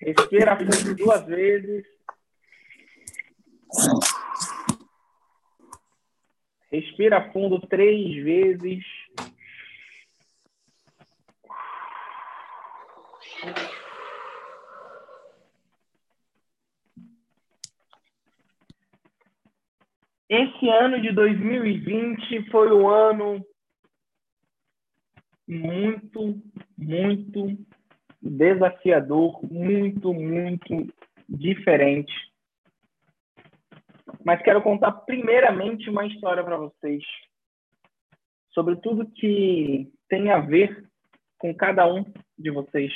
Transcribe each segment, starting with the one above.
Respira fundo duas vezes. Respira fundo três vezes. Esse ano de 2020 foi um ano muito, muito desafiador, muito, muito diferente. Mas quero contar primeiramente uma história para vocês sobre tudo que tem a ver com cada um de vocês.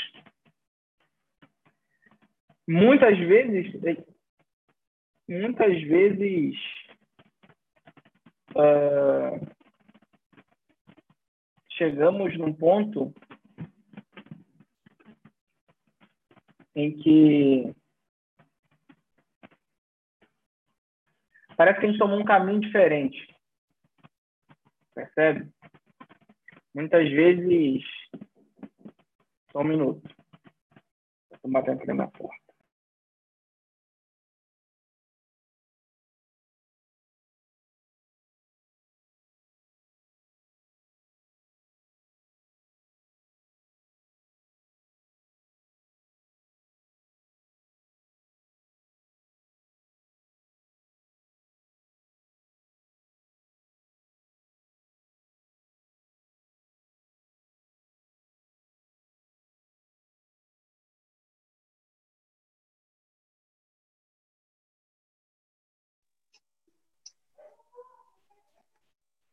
Muitas vezes, muitas vezes uh, chegamos num ponto em que parece que a gente tomou um caminho diferente. Percebe? Muitas vezes. Só um minuto. Estou batendo aqui na minha porta.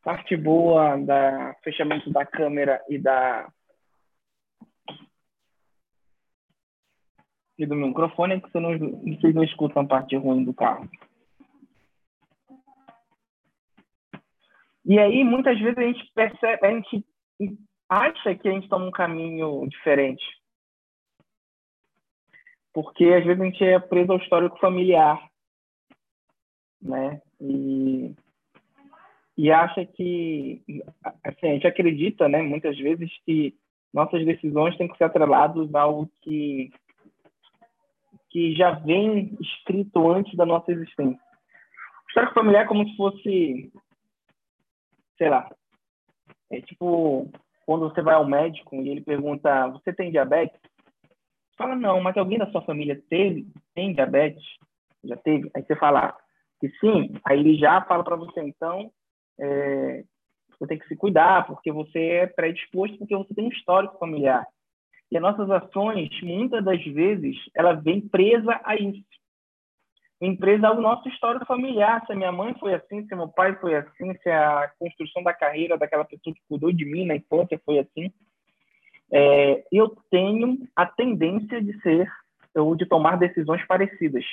Parte boa da fechamento da câmera e da e do microfone é que você não, vocês não escutam a parte ruim do carro. E aí, muitas vezes, a gente percebe, a gente acha que a gente toma um caminho diferente. Porque, às vezes, a gente é preso ao histórico familiar. Né? E e acha que assim, a gente acredita, né, muitas vezes que nossas decisões têm que ser atreladas a algo que que já vem escrito antes da nossa existência. O histórico familiar é como se fosse, sei lá, é tipo quando você vai ao médico e ele pergunta, você tem diabetes? Fala, não, mas alguém da sua família teve, tem diabetes? Já teve? Aí você fala que sim, aí ele já fala para você, então, é, você tem que se cuidar, porque você é predisposto, porque você tem um histórico familiar. E as nossas ações, muitas das vezes, ela vem presa a isso. Vem presa ao nosso histórico familiar. Se a minha mãe foi assim, se meu pai foi assim, se a construção da carreira daquela pessoa que cuidou de mim na infância foi assim, é, eu tenho a tendência de ser ou de tomar decisões parecidas.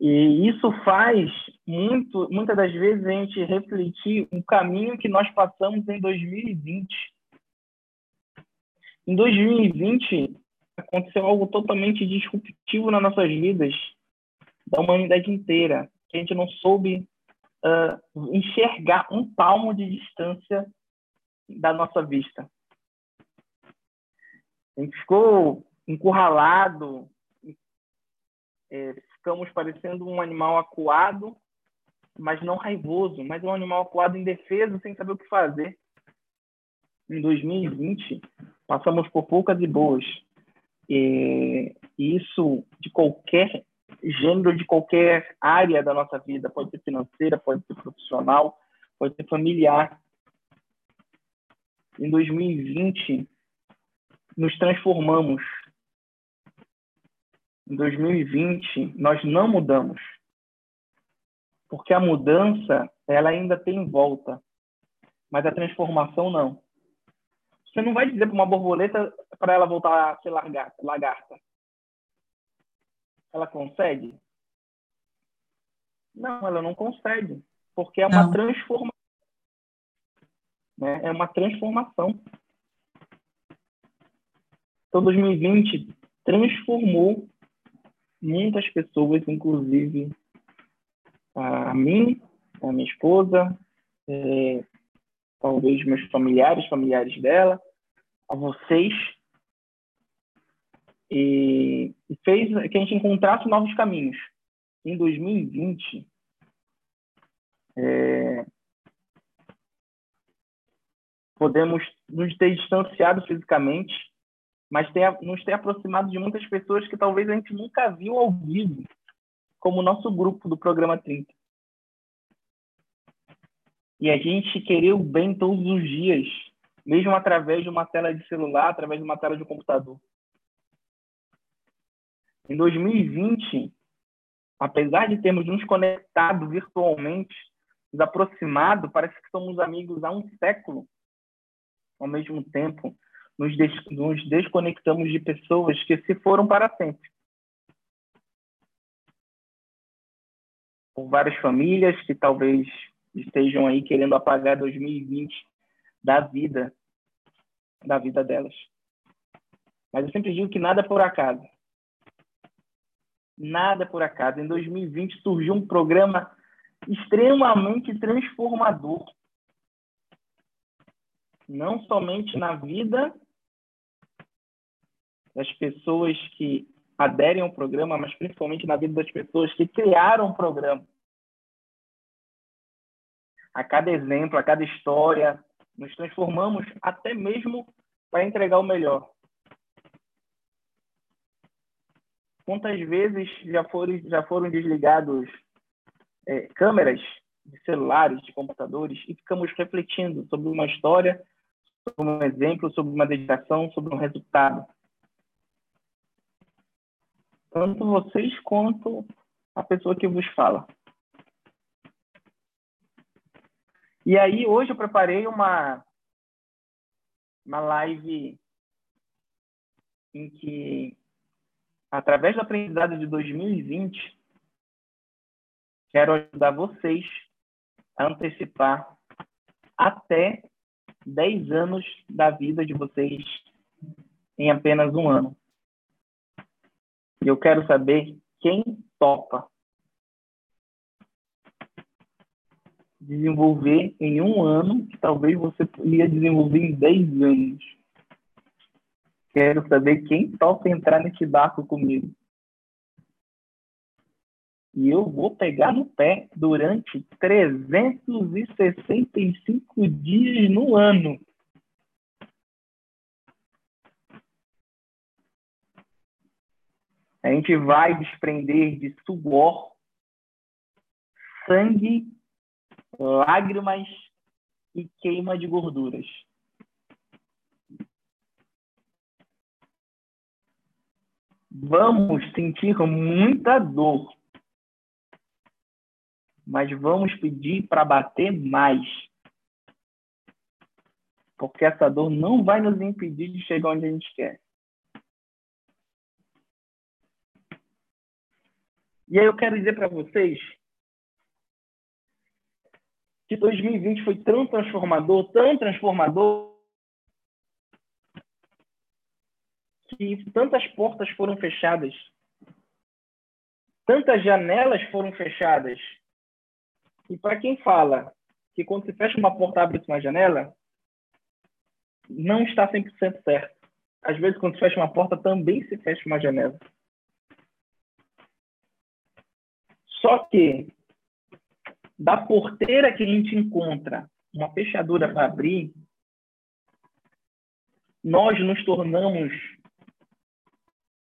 E isso faz muito, muitas das vezes a gente refletir o caminho que nós passamos em 2020. Em 2020 aconteceu algo totalmente disruptivo nas nossas vidas, da humanidade inteira, que a gente não soube uh, enxergar um palmo de distância da nossa vista. A gente ficou encurralado, é, ficamos parecendo um animal acuado, mas não raivoso, mas um animal acuado indefeso, sem saber o que fazer. Em 2020, passamos por poucas e boas. E isso de qualquer gênero, de qualquer área da nossa vida, pode ser financeira, pode ser profissional, pode ser familiar. Em 2020, nos transformamos em 2020, nós não mudamos. Porque a mudança, ela ainda tem volta, mas a transformação não. Você não vai dizer para uma borboleta para ela voltar a ser lagarta. Ela consegue? Não, ela não consegue, porque é uma não. transformação. Né? É uma transformação. Então, 2020 transformou muitas pessoas, inclusive a mim, a minha esposa, é, talvez meus familiares, familiares dela, a vocês, e, fez que a gente encontrasse novos caminhos. Em 2020, é, podemos nos ter distanciado fisicamente, mas nos ter aproximado de muitas pessoas que talvez a gente nunca viu ao vivo, como o nosso grupo do Programa 30. E a gente querer o bem todos os dias, mesmo através de uma tela de celular, através de uma tela de computador. Em 2020, apesar de termos nos conectado virtualmente, nos aproximado, parece que somos amigos há um século. Ao mesmo tempo, nos, des nos desconectamos de pessoas que se foram para sempre. Por várias famílias que talvez estejam aí querendo apagar 2020 da vida, da vida delas. Mas eu sempre digo que nada é por acaso. Nada por acaso. Em 2020 surgiu um programa extremamente transformador. Não somente na vida das pessoas que aderem ao programa, mas principalmente na vida das pessoas que criaram o programa. A cada exemplo, a cada história, nos transformamos até mesmo para entregar o melhor. Quantas vezes já foram, já foram desligados é, câmeras de celulares, de computadores, e ficamos refletindo sobre uma história, sobre um exemplo, sobre uma dedicação, sobre um resultado. Tanto vocês quanto a pessoa que vos fala. E aí, hoje eu preparei uma, uma live em que através do aprendizado de 2020, quero ajudar vocês a antecipar até 10 anos da vida de vocês em apenas um ano. E eu quero saber quem topa desenvolver em um ano que talvez você ia desenvolver em 10 anos. Quero saber quem topa entrar nesse barco comigo. E eu vou pegar no pé durante 365 dias no ano. A gente vai desprender de suor, sangue, lágrimas e queima de gorduras. Vamos sentir muita dor, mas vamos pedir para bater mais. Porque essa dor não vai nos impedir de chegar onde a gente quer. E aí eu quero dizer para vocês que 2020 foi tão transformador, tão transformador, que tantas portas foram fechadas, tantas janelas foram fechadas. E para quem fala que quando se fecha uma porta abre-se uma janela, não está 100% certo. Às vezes, quando se fecha uma porta, também se fecha uma janela. Só que, da porteira que a gente encontra uma fechadura para abrir, nós nos tornamos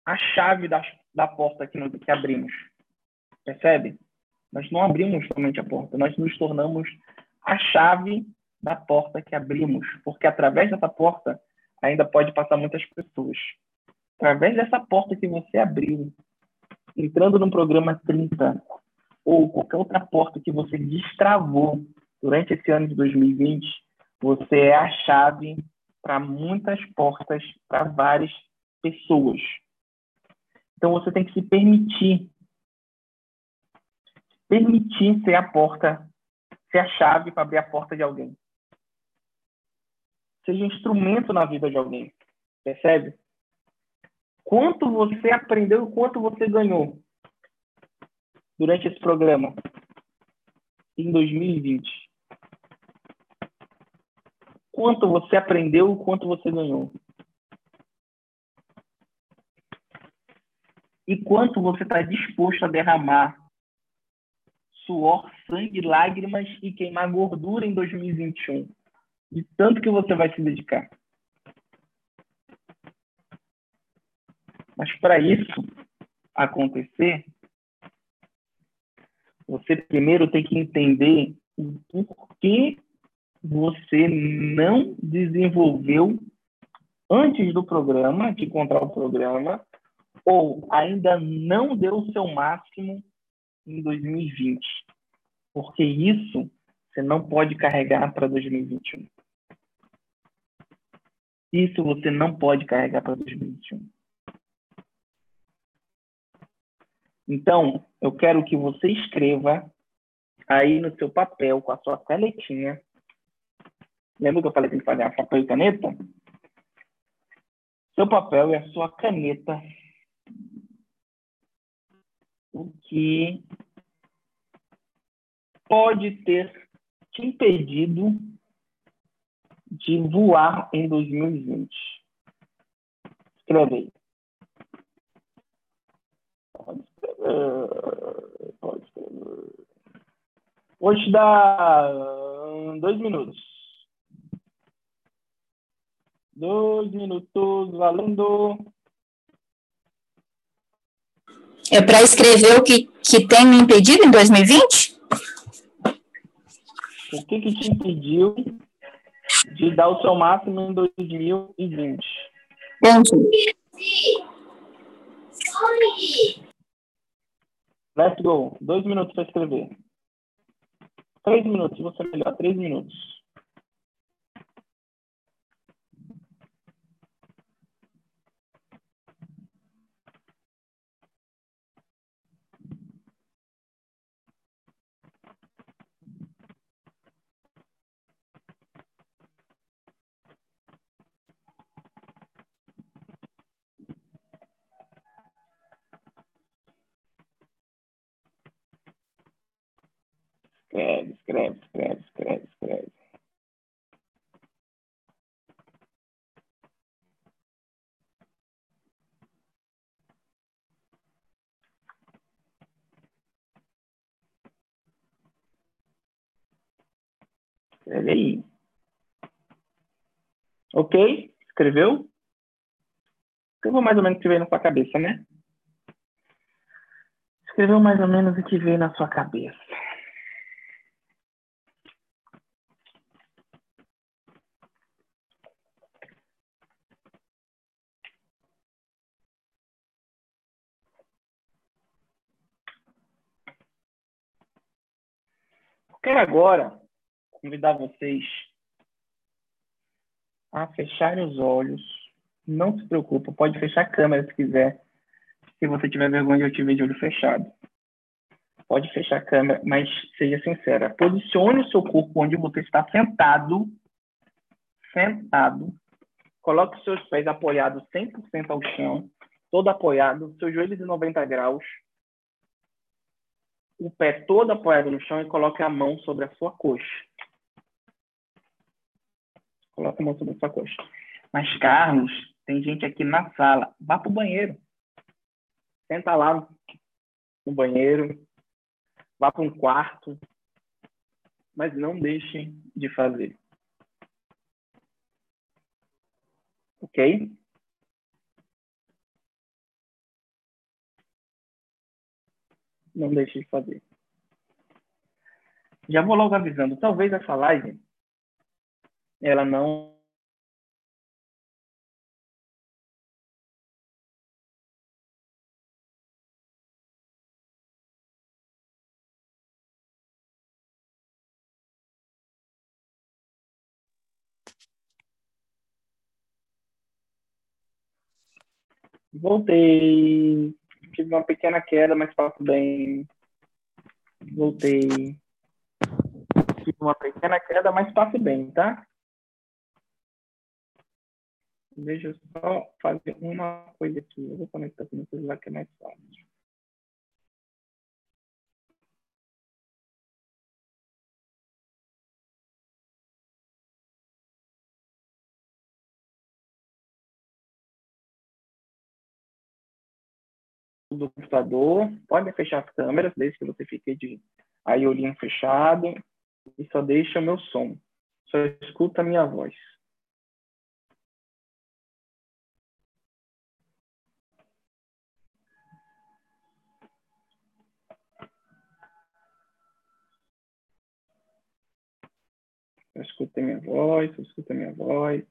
a chave da, da porta que, que abrimos. Percebe? Nós não abrimos somente a porta, nós nos tornamos a chave da porta que abrimos, porque através dessa porta ainda pode passar muitas pessoas. Através dessa porta que você abriu, entrando no programa 30, ou qualquer outra porta que você destravou durante esse ano de 2020, você é a chave para muitas portas, para várias pessoas. Então você tem que se permitir. Permitir ser a porta, ser a chave para abrir a porta de alguém. Seja instrumento na vida de alguém. Percebe? Quanto você aprendeu quanto você ganhou durante esse programa em 2020? Quanto você aprendeu quanto você ganhou? e quanto você está disposto a derramar suor, sangue, lágrimas e queimar gordura em 2021. De tanto que você vai se dedicar. Mas para isso acontecer, você primeiro tem que entender o porquê você não desenvolveu antes do programa, de encontrar o programa, ou ainda não deu o seu máximo em 2020. Porque isso você não pode carregar para 2021. Isso você não pode carregar para 2021. Então, eu quero que você escreva aí no seu papel, com a sua canetinha. Lembra que eu falei que tem que fazer papel e caneta? Seu papel e a sua caneta. O que pode ter te impedido de voar em 2020? Escreve aí. Pode escrever. Pode escrever. Vou te dar dois minutos. Dois minutos, valendo. É para escrever o que, que tem me impedido em 2020? O que, que te impediu de dar o seu máximo em 2020? Entendi. Let's go. Dois minutos para escrever. Três minutos, você melhor. Três minutos. Escreve, escreve, escreve, escreve, escreve. Escreve aí. Ok? Escreveu? Escreveu mais ou menos o que veio na sua cabeça, né? Escreveu mais ou menos o que veio na sua cabeça. Quero agora convidar vocês a fecharem os olhos. Não se preocupe, pode fechar a câmera se quiser. Se você tiver vergonha de eu te ver de olho fechado. Pode fechar a câmera, mas seja sincera. Posicione o seu corpo onde você está sentado. Sentado. Coloque os seus pés apoiados 100% ao chão. Todo apoiado. Seus joelhos em 90 graus o pé todo apoiado no chão e coloque a mão sobre a sua coxa. Coloque a mão sobre a sua coxa. Mas, Carlos, tem gente aqui na sala. Vá para o banheiro. Senta lá no banheiro. Vá para um quarto. Mas não deixe de fazer. Ok? Não deixe de fazer. Já vou logo avisando, talvez essa live ela não Voltei tive uma pequena queda, mas passo bem. Voltei. Tive uma pequena queda, mas passo bem, tá? Deixa eu só fazer uma coisa aqui. Eu vou conectar com o celular que é mais fácil. Do computador, pode fechar as câmeras, desde que você fique de aí olhinho fechado e só deixa o meu som. Só escuta a minha voz. Escuta a minha voz, escuta a minha voz.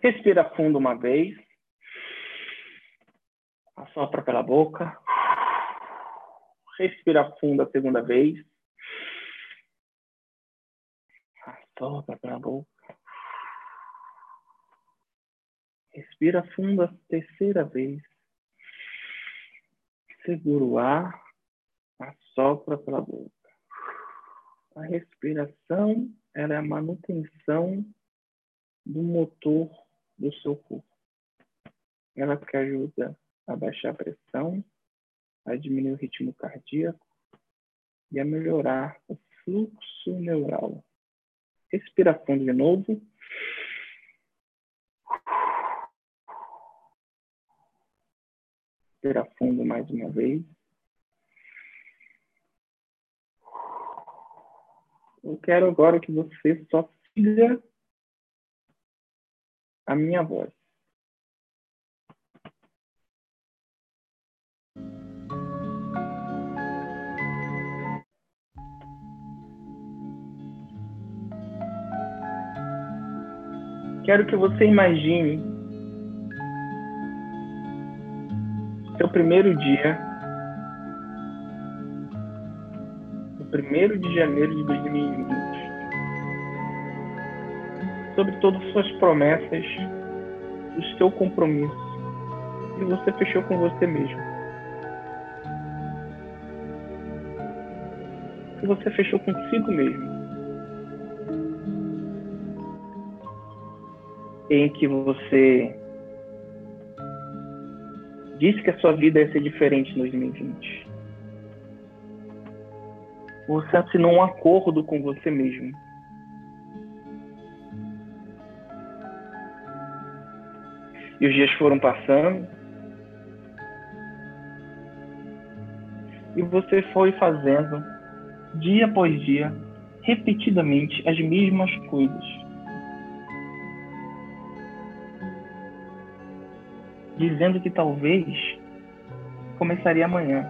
Respira fundo uma vez. Assopra pela boca. Respira fundo a segunda vez. Assopra pela boca. Respira fundo a terceira vez. Segura o ar. Assopra pela boca. A respiração ela é a manutenção do motor do seu corpo. Ela que ajuda a baixar a pressão, a diminuir o ritmo cardíaco e a melhorar o fluxo neural. Respira fundo de novo. Respira fundo mais uma vez. Eu quero agora que você só siga a minha voz. Quero que você imagine seu primeiro dia, o primeiro de janeiro de 2020 sobre todas as suas promessas, o seu compromisso. E você fechou com você mesmo. E você fechou consigo mesmo. Em que você disse que a sua vida ia ser diferente em 2020. Você assinou um acordo com você mesmo E os dias foram passando. E você foi fazendo, dia após dia, repetidamente, as mesmas coisas. Dizendo que talvez começaria amanhã.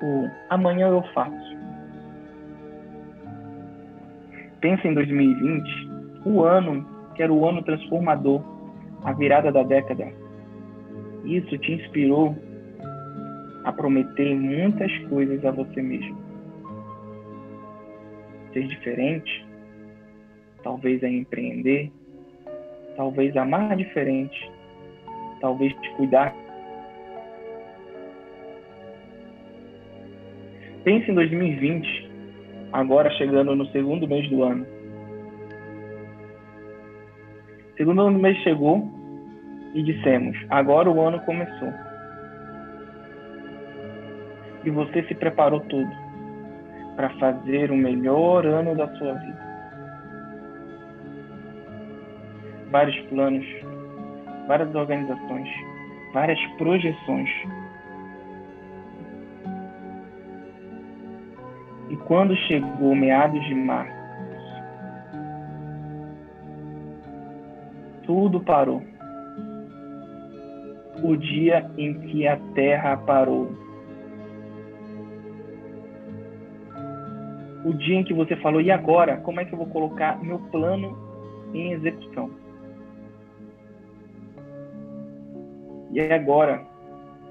Ou amanhã eu faço. Pensa em 2020, o ano que era o ano transformador a virada da década. Isso te inspirou a prometer muitas coisas a você mesmo. Ser diferente, talvez a empreender, talvez amar diferente, talvez te cuidar. Pense em 2020, agora chegando no segundo mês do ano Segundo ano mês chegou e dissemos: agora o ano começou. E você se preparou tudo para fazer o melhor ano da sua vida. Vários planos, várias organizações, várias projeções. E quando chegou meados de março, tudo parou. O dia em que a terra parou. O dia em que você falou, e agora? Como é que eu vou colocar meu plano em execução? E agora?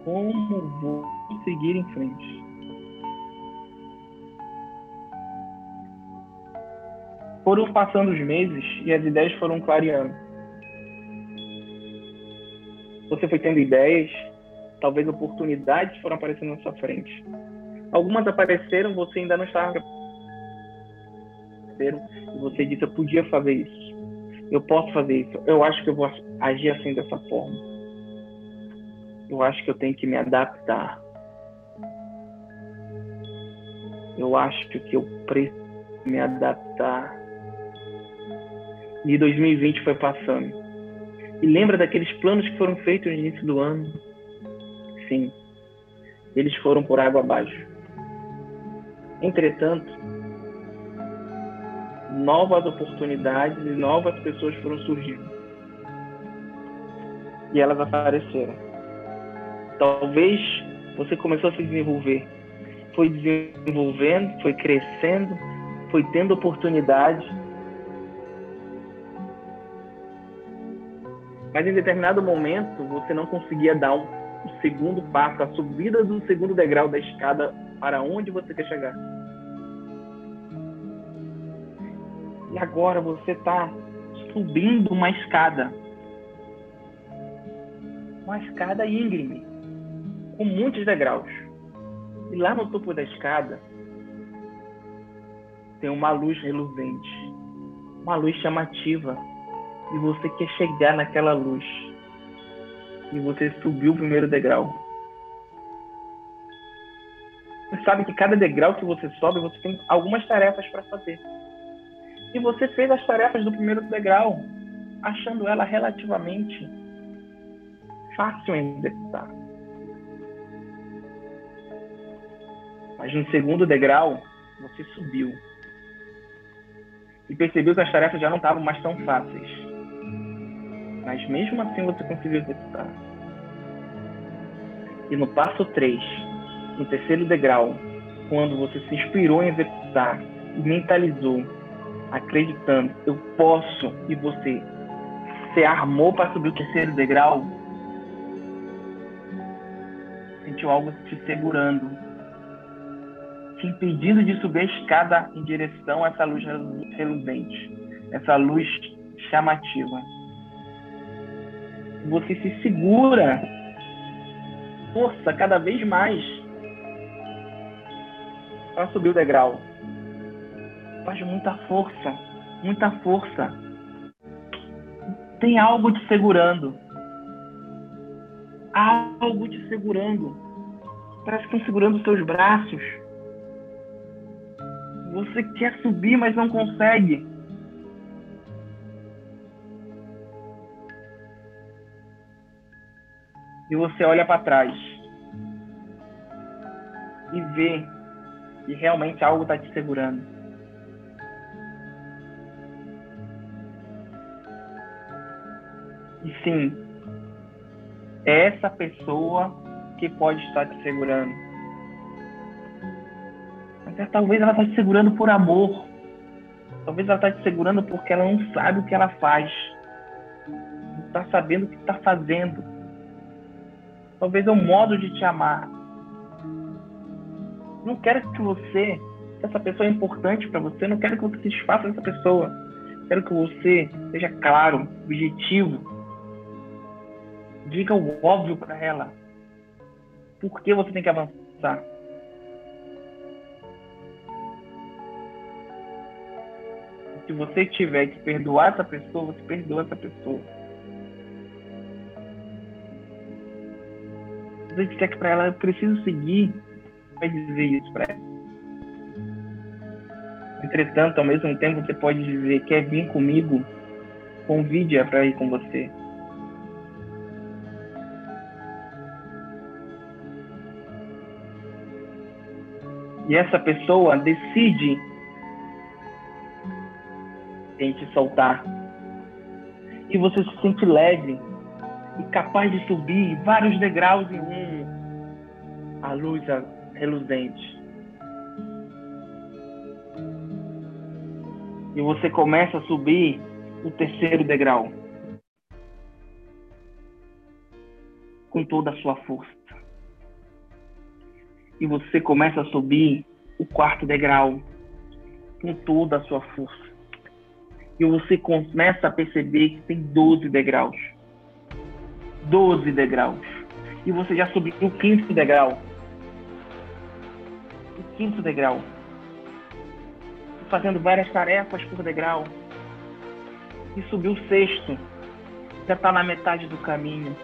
Como vou seguir em frente? Foram passando os meses e as ideias foram clareando você foi tendo ideias, talvez oportunidades foram aparecendo na sua frente. Algumas apareceram, você ainda não estava e você disse eu podia fazer isso. Eu posso fazer isso. Eu acho que eu vou agir assim dessa forma. Eu acho que eu tenho que me adaptar. Eu acho que eu preciso me adaptar. E 2020 foi passando. E lembra daqueles planos que foram feitos no início do ano? Sim, eles foram por água abaixo. Entretanto, novas oportunidades e novas pessoas foram surgindo. E elas apareceram. Talvez você começou a se desenvolver. Foi desenvolvendo, foi crescendo, foi tendo oportunidade. Mas em determinado momento você não conseguia dar um, segundo passo, a subida do segundo degrau da escada para onde você quer chegar. E agora você está subindo uma escada. Uma escada íngreme, com muitos degraus. E lá no topo da escada tem uma luz reluzente, uma luz chamativa. E você quer chegar naquela luz. E você subiu o primeiro degrau. Você sabe que cada degrau que você sobe, você tem algumas tarefas para fazer. E você fez as tarefas do primeiro degrau, achando ela relativamente fácil em executar. Mas no segundo degrau, você subiu. E percebeu que as tarefas já não estavam mais tão fáceis. Mas mesmo assim você conseguiu executar. E no passo 3, no terceiro degrau, quando você se inspirou em executar e mentalizou, acreditando, eu posso, e você se armou para subir o terceiro degrau, sentiu algo te segurando, te impedindo de subir a escada em direção a essa luz reluzente, essa luz chamativa. Você se segura, força cada vez mais para subir o degrau. Faz muita força, muita força. Tem algo te segurando. Algo te segurando. Parece que estão segurando os seus braços. Você quer subir, mas não consegue. E você olha para trás e vê que realmente algo está te segurando. E sim, é essa pessoa que pode estar te segurando talvez ela está te segurando por amor. Talvez ela está te segurando porque ela não sabe o que ela faz. Não está sabendo o que está fazendo. Talvez é um modo de te amar. Não quero que você, essa pessoa é importante para você, não quero que você se desfaça dessa pessoa. Quero que você seja claro, objetivo. Diga o óbvio para ela. Por que você tem que avançar? se você tiver que perdoar essa pessoa, você perdoa essa pessoa. Você que para ela eu preciso seguir, vai dizer isso para ela. Entretanto, ao mesmo tempo, você pode dizer: quer vir comigo? Convide-a para ir com você. E essa pessoa decide tente soltar. Que você se sente leve e capaz de subir vários degraus em um a luz reluzente. E você começa a subir o terceiro degrau com toda a sua força. E você começa a subir o quarto degrau com toda a sua força e você começa a perceber que tem 12 degraus. 12 degraus. E você já subiu o quinto degrau. O quinto degrau. Fazendo várias tarefas por degrau. E subiu o sexto. Já está na metade do caminho.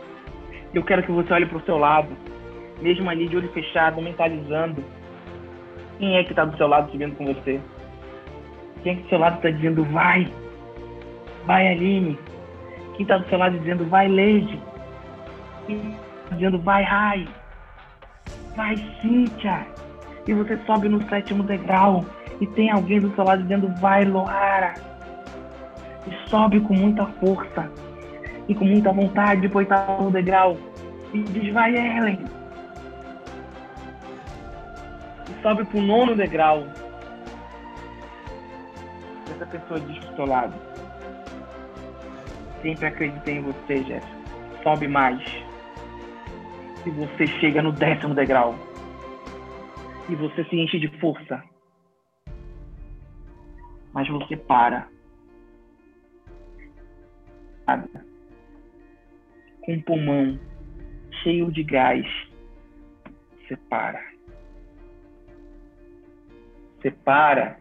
Eu quero que você olhe para o seu lado, mesmo ali de olho fechado, mentalizando. Quem é que está do seu lado subindo com você? Quem é que do seu lado está dizendo vai? vai Aline. Quem está do seu lado dizendo vai Leide. Tá dizendo vai Rai. Vai Cíntia. E você sobe no sétimo degrau e tem alguém do seu lado dizendo vai Loara. E sobe com muita força e com muita vontade de para o degrau. E diz vai Ellen. E sobe para o nono degrau. E essa pessoa diz pro seu lado Sempre acreditei em você, Jéssica. Sobe mais. E você chega no décimo degrau. E você se enche de força. Mas você para. Com o pulmão cheio de gás. Você para. Você para.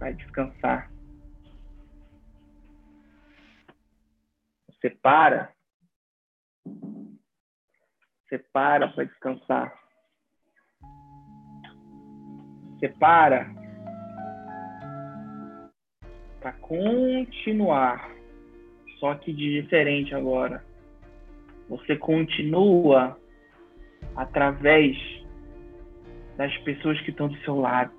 Vai descansar. Você para. Você para para descansar. Você para para continuar. Só que de diferente agora. Você continua através das pessoas que estão do seu lado.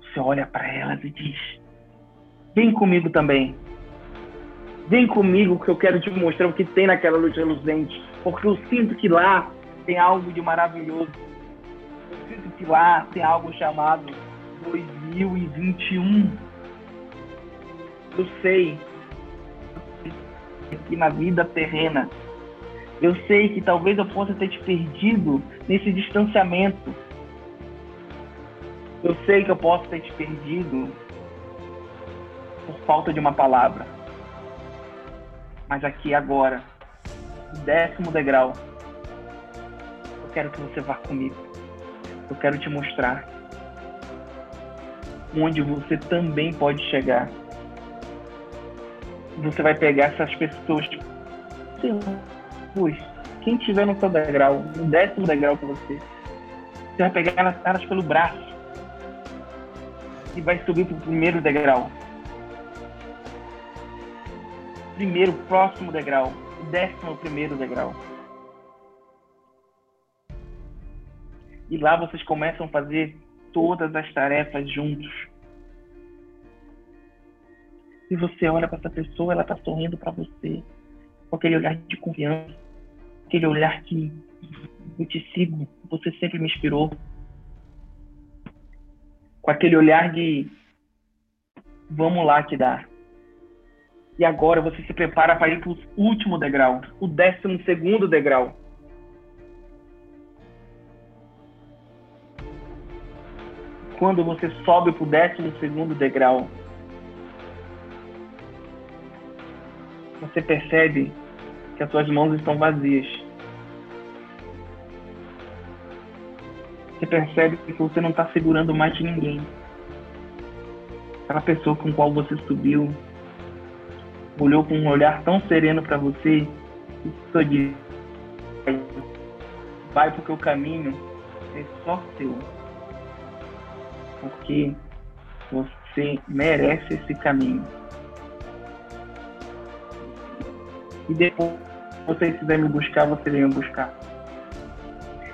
Você olha para elas e diz: Vem comigo também. Vem comigo que eu quero te mostrar o que tem naquela luz reluzente, porque eu sinto que lá tem algo de maravilhoso. Eu sinto que lá tem algo chamado 2021. Eu sei que na vida terrena, eu sei que talvez eu possa ter te perdido nesse distanciamento. Eu sei que eu posso ter te perdido por falta de uma palavra mas aqui agora, décimo degrau, eu quero que você vá comigo. Eu quero te mostrar onde você também pode chegar. Você vai pegar essas pessoas, quem tiver no seu degrau, no décimo degrau com você, você vai pegar elas pelo braço e vai subir para o primeiro degrau primeiro, próximo degrau, o décimo primeiro degrau. E lá vocês começam a fazer todas as tarefas juntos. E você olha para essa pessoa, ela está sorrindo para você, com aquele olhar de confiança, aquele olhar que eu te sigo, você sempre me inspirou. Com aquele olhar de vamos lá te dar. E agora você se prepara para ir para o último degrau, o décimo segundo degrau. Quando você sobe para o décimo segundo degrau, você percebe que as suas mãos estão vazias. Você percebe que você não está segurando mais ninguém. Aquela pessoa com qual você subiu olhou com um olhar tão sereno para você e só disse: vai porque o caminho é só seu. Porque você merece esse caminho. E depois, se você quiser me buscar, você vem me buscar.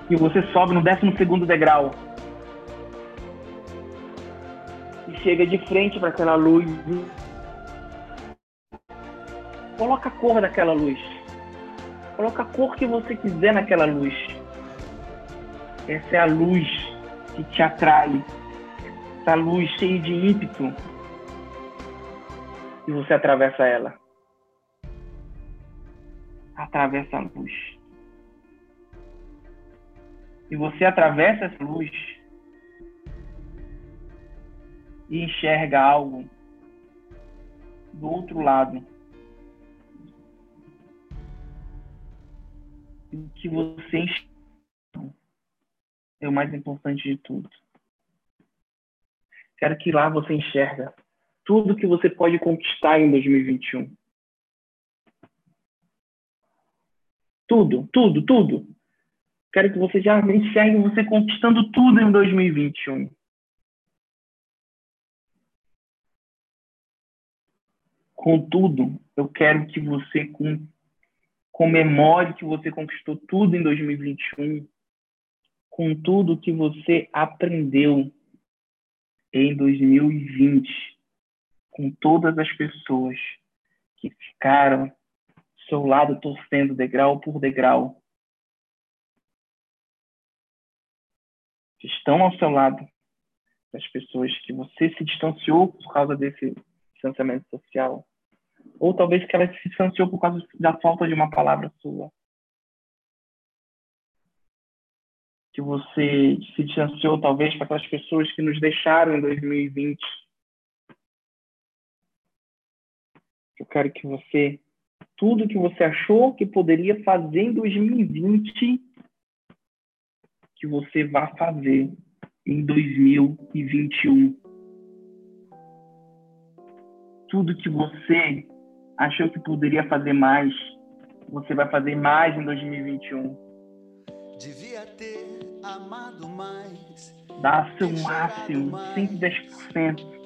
E você sobe no 12 segundo degrau. E chega de frente para aquela luz Coloca a cor daquela luz. Coloca a cor que você quiser naquela luz. Essa é a luz que te atrai. Essa luz cheia de ímpeto. E você atravessa ela. Atravessa a luz. E você atravessa essa luz e enxerga algo do outro lado que você enxerga é o mais importante de tudo. Quero que lá você enxerga tudo que você pode conquistar em 2021. Tudo, tudo, tudo. Quero que você já enxergue você conquistando tudo em 2021. Contudo, eu quero que você comemore que você conquistou tudo em 2021, com tudo que você aprendeu em 2020, com todas as pessoas que ficaram ao seu lado torcendo degrau por degrau, que estão ao seu lado, as pessoas que você se distanciou por causa desse distanciamento social, ou talvez que ela se distanciou por causa da falta de uma palavra sua. Que você se distanciou talvez para aquelas pessoas que nos deixaram em 2020. Eu quero que você, tudo que você achou que poderia fazer em 2020, que você vá fazer em 2021. Tudo que você achou que poderia fazer mais, você vai fazer mais em 2021. Devia ter amado mais. Dá seu máximo, 110%.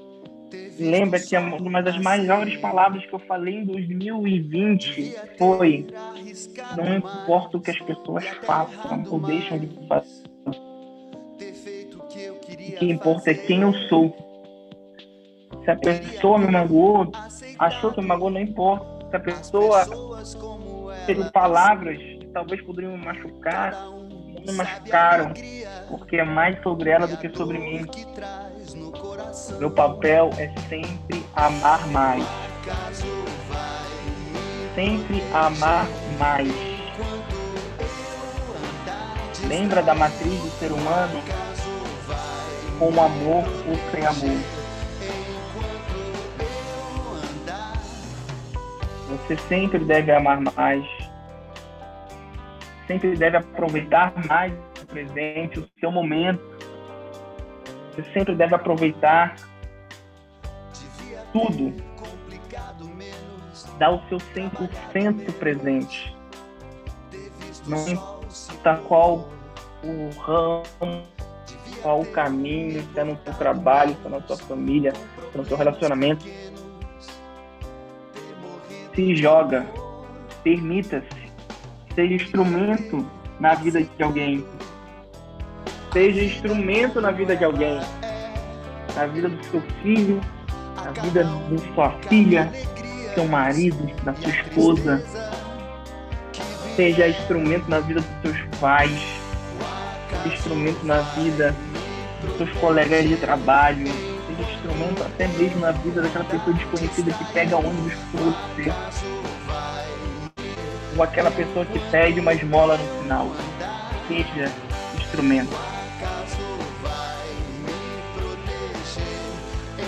Lembra que uma das maiores palavras que eu falei em 2020 foi: não importa o que as pessoas façam ou deixam de fazer, o que importa é quem eu sou. Se a pessoa me magoou, achou que me magoou, não importa. Se a pessoa teve palavras que talvez poderiam me machucar, me machucaram, porque é mais sobre ela do que sobre mim. Meu papel é sempre amar mais. Sempre amar mais. Lembra da matriz do ser humano? Com amor ou sem amor. Você sempre deve amar mais. Sempre deve aproveitar mais o presente, o seu momento. Você sempre deve aproveitar tudo. Dá o seu 100% presente. Não importa qual o ramo, qual o caminho, se é no seu trabalho, se é na sua família, se é no seu relacionamento. Se joga, permita-se, seja instrumento na vida de alguém. Seja instrumento na vida de alguém, na vida do seu filho, na vida de sua filha, seu marido, da sua esposa. Seja instrumento na vida dos seus pais, instrumento na vida dos seus colegas de trabalho, instrumento até mesmo na vida daquela pessoa desconhecida que pega ônibus por você. Ou aquela pessoa que pede uma esmola no final. Seja instrumento.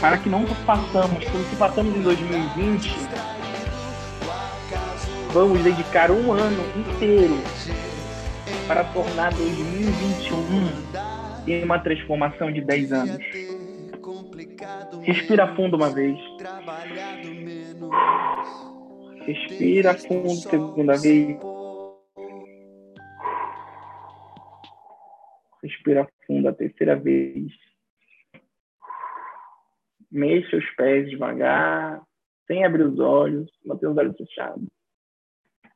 para que não passamos pelo que passamos em 2020, vamos dedicar um ano inteiro para tornar 2021 em uma transformação de 10 anos. Respira fundo uma vez. Respira fundo segunda vez. Respira fundo a terceira vez mexa os pés devagar, sem abrir os olhos, manter os olhos fechados.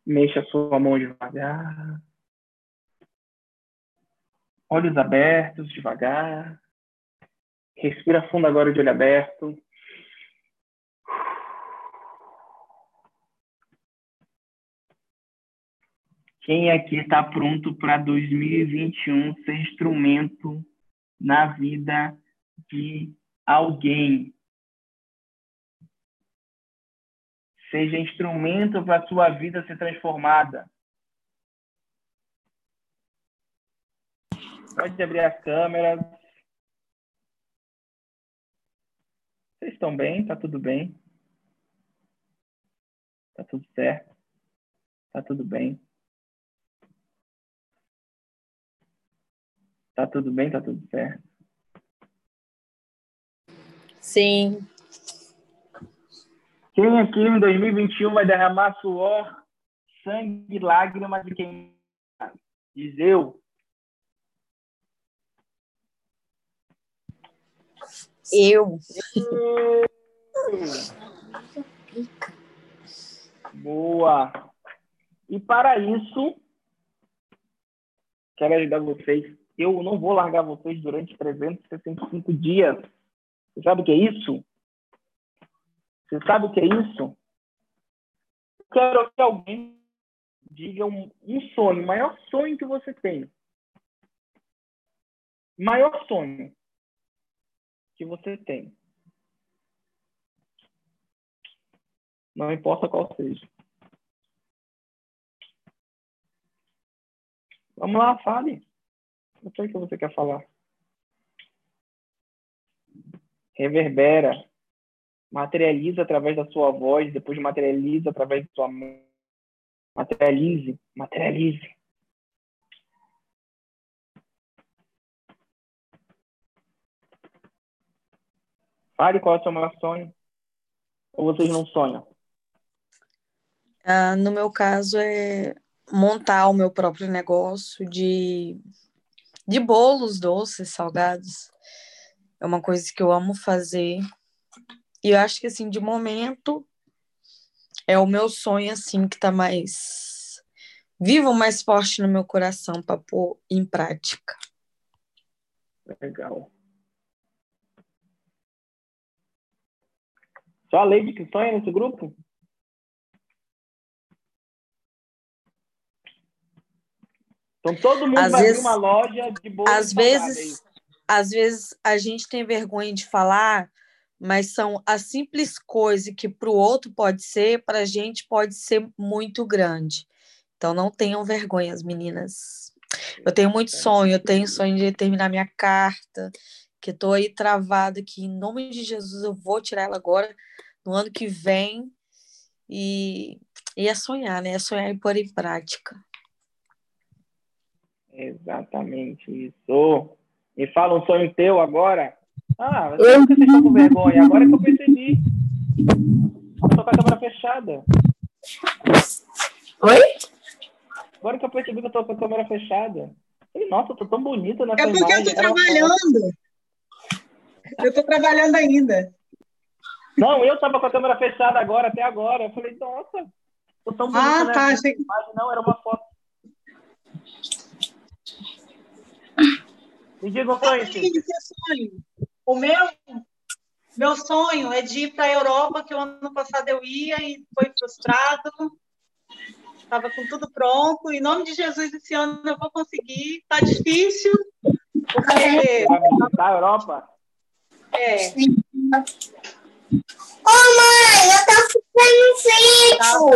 Mexa a sua mão devagar. Olhos abertos, devagar. Respira fundo agora de olho aberto. Quem aqui está pronto para 2021 ser instrumento na vida de alguém. Seja instrumento para a sua vida ser transformada. Pode abrir as câmeras. Vocês estão bem? Tá tudo bem? Tá tudo certo? Tá tudo bem? Tá tudo bem? Tá tudo certo? Sim. Quem aqui em 2021 vai derramar suor, sangue e lágrimas de quem? Diz eu. Eu. voar. E para isso, quero ajudar vocês. Eu não vou largar vocês durante 365 dias. Você sabe o que é isso? Você sabe o que é isso? Quero que alguém diga um, um sonho, o maior sonho que você tem. Maior sonho que você tem. Não importa qual seja. Vamos lá, fale. O que, você quer falar? Reverbera. Materializa através da sua voz, depois materializa através da sua mão. Materialize, materialize. Fale qual é o seu maior sonho. Ou vocês não sonham? Ah, no meu caso, é montar o meu próprio negócio de, de bolos doces, salgados. É uma coisa que eu amo fazer. E eu acho que, assim, de momento, é o meu sonho, assim, que está mais vivo, mais forte no meu coração para pôr em prática. Legal. Só a Lady que sonha nesse grupo? Então todo mundo às vai vezes, uma loja de boas Às vezes, às vezes a gente tem vergonha de falar, mas são as simples coisas que para o outro pode ser, para a gente pode ser muito grande. Então não tenham vergonha, as meninas. Eu tenho muito sonho, eu tenho sonho de terminar minha carta, que estou aí travada, que em nome de Jesus eu vou tirar ela agora, no ano que vem. E, e é sonhar, né? É sonhar e pôr em prática. Exatamente isso. Me fala um sonho teu agora. Ah, por que vocês estão com vergonha? Agora é que eu percebi. Eu tô com a câmera fechada. Oi? Agora que eu percebi que eu tô com a câmera fechada. Falei, nossa, eu tô tão bonita nessa É porque imagem. eu tô trabalhando. Eu tô trabalhando ainda. Não, eu tava com a câmera fechada agora, até agora. Eu falei, nossa, tô tão bonita Ah, nessa tá. Achei que... imagem. Não, era uma foto. Me diga sonho, Cíntia. sonho. O meu, meu sonho é de ir para a Europa, que o ano passado eu ia e foi frustrado. Estava com tudo pronto. Em nome de Jesus, esse ano eu vou conseguir. Está difícil, porque... Visitar a Europa? É, Ô, mãe, eu tô ficando feito. tava,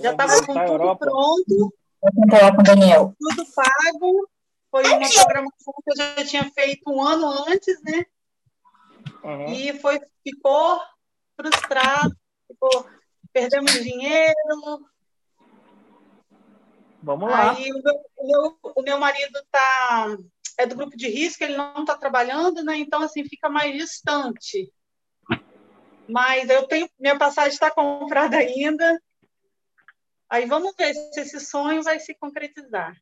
já Vai estava com tudo Europa? pronto, Vou tentar com o Daniel. tudo pago. Foi uma programação que eu já tinha feito um ano antes, né? Uhum. E foi, ficou frustrado, ficou, perdemos dinheiro. Vamos lá. Aí o meu, o meu, o meu marido tá, é do grupo de risco, ele não está trabalhando, né? Então, assim, fica mais distante. Mas eu tenho, minha passagem está comprada ainda. Aí vamos ver se esse sonho vai se concretizar.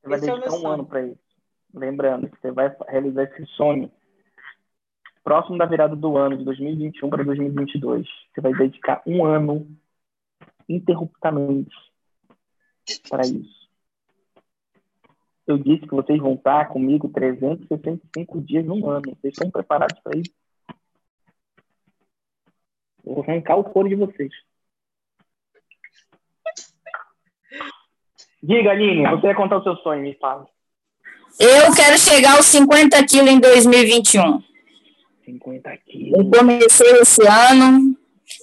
Você vai Esse é dedicar meu um ano para isso. Lembrando que você vai realizar esse sonho próximo da virada do ano, de 2021 para 2022. Você vai dedicar um ano interruptamente para isso. Eu disse que vocês vão estar comigo 365 dias no ano. Vocês estão preparados para isso? Eu vou arrancar o couro de vocês. Diga, Aline, você vai contar o seu sonho, me fala. Eu quero chegar aos 50 quilos em 2021. 50 Eu quilos. comecei esse ano,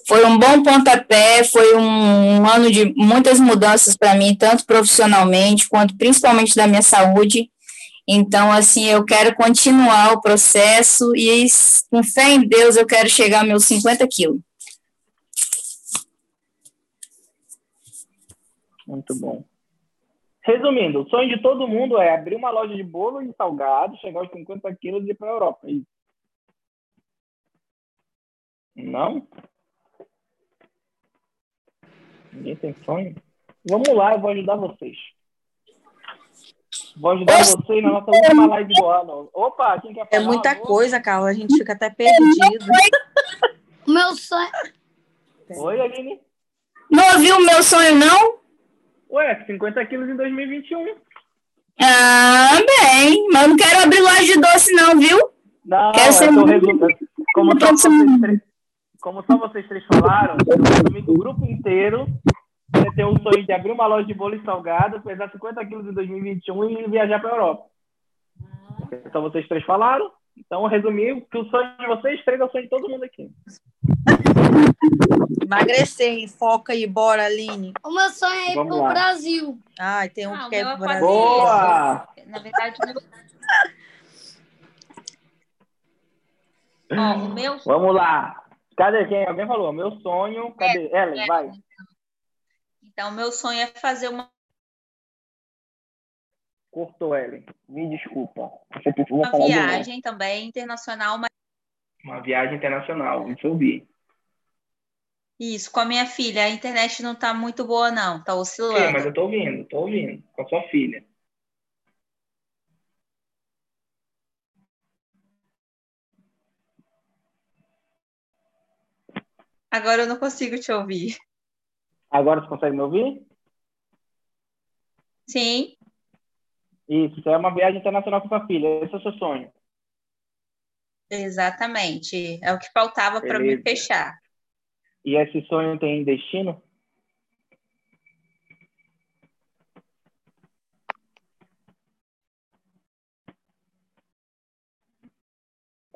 foi um bom pontapé, foi um, um ano de muitas mudanças para mim, tanto profissionalmente quanto principalmente da minha saúde. Então, assim, eu quero continuar o processo e, com fé em Deus, eu quero chegar aos meus 50 quilos. Muito bom. Resumindo, o sonho de todo mundo é abrir uma loja de bolo e salgado, chegar aos 50 quilos e ir para a Europa. É. Não? Ninguém tem sonho? Vamos lá, eu vou ajudar vocês. Vou ajudar vocês na nossa última live do ano. Opa, quem quer É falar? muita Vou- coisa, Carla, a gente fica até perdido. O meu sonho. Oi, Aline? Não ouviu o meu sonho, não? Ué, 50 quilos em 2021. Ah, bem. Mas eu não quero abrir loja de doce, não, viu? Não, Quero é ser resumi- como, só ser vocês como só vocês três falaram, o grupo inteiro ia ter o sonho de abrir uma loja de bolo e salgado, pesar 50 quilos em 2021 e viajar para a Europa. Então vocês três falaram. Então eu resumi que o sonho de vocês três é o sonho de todo mundo aqui. Emagrecer, foca aí, bora, Aline. O meu sonho é ir Vamos pro lá. Brasil. Ai, tem um Ah, que o quer ir meu é pro fazer Brasil. Boa! Na verdade, o meu... Ó, o meu Vamos lá. Cadê quem? Alguém falou? Meu sonho. Cadê? Ellen, é. vai. Então, meu sonho é fazer uma, Cortou, Ellen. Me desculpa. Você precisa uma falar viagem também internacional, mas Uma viagem internacional. Isso eu vi. isso, com a minha filha. A internet não tá muito boa, não, tá Sim, oscilando. mas eu tô ouvindo, tô ouvindo. Com a sua filha. Agora eu não consigo te ouvir. Agora você consegue me ouvir? Sim, Isso, é uma viagem internacional com sua filha. Esse é o seu sonho. exatamente. É o que faltava para me fechar. E esse sonho tem destino?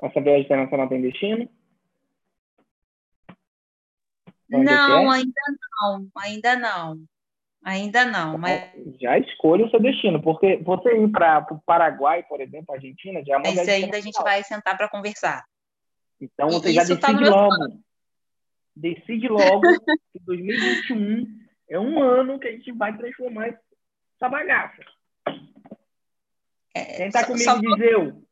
Essa viagem internacional tem destino? Onde é Não, é? ainda não, ainda não. Ainda não, mas Já escolha o seu destino, porque você ir para o Paraguai, por exemplo, Argentina, já é uma mas ainda a gente vai sentar para conversar. Então E você já tá decide meu logo. Decide logo que 2021 é um ano que a gente vai transformar essa bagaça. É, Quem tá só- comigo só- diz eu.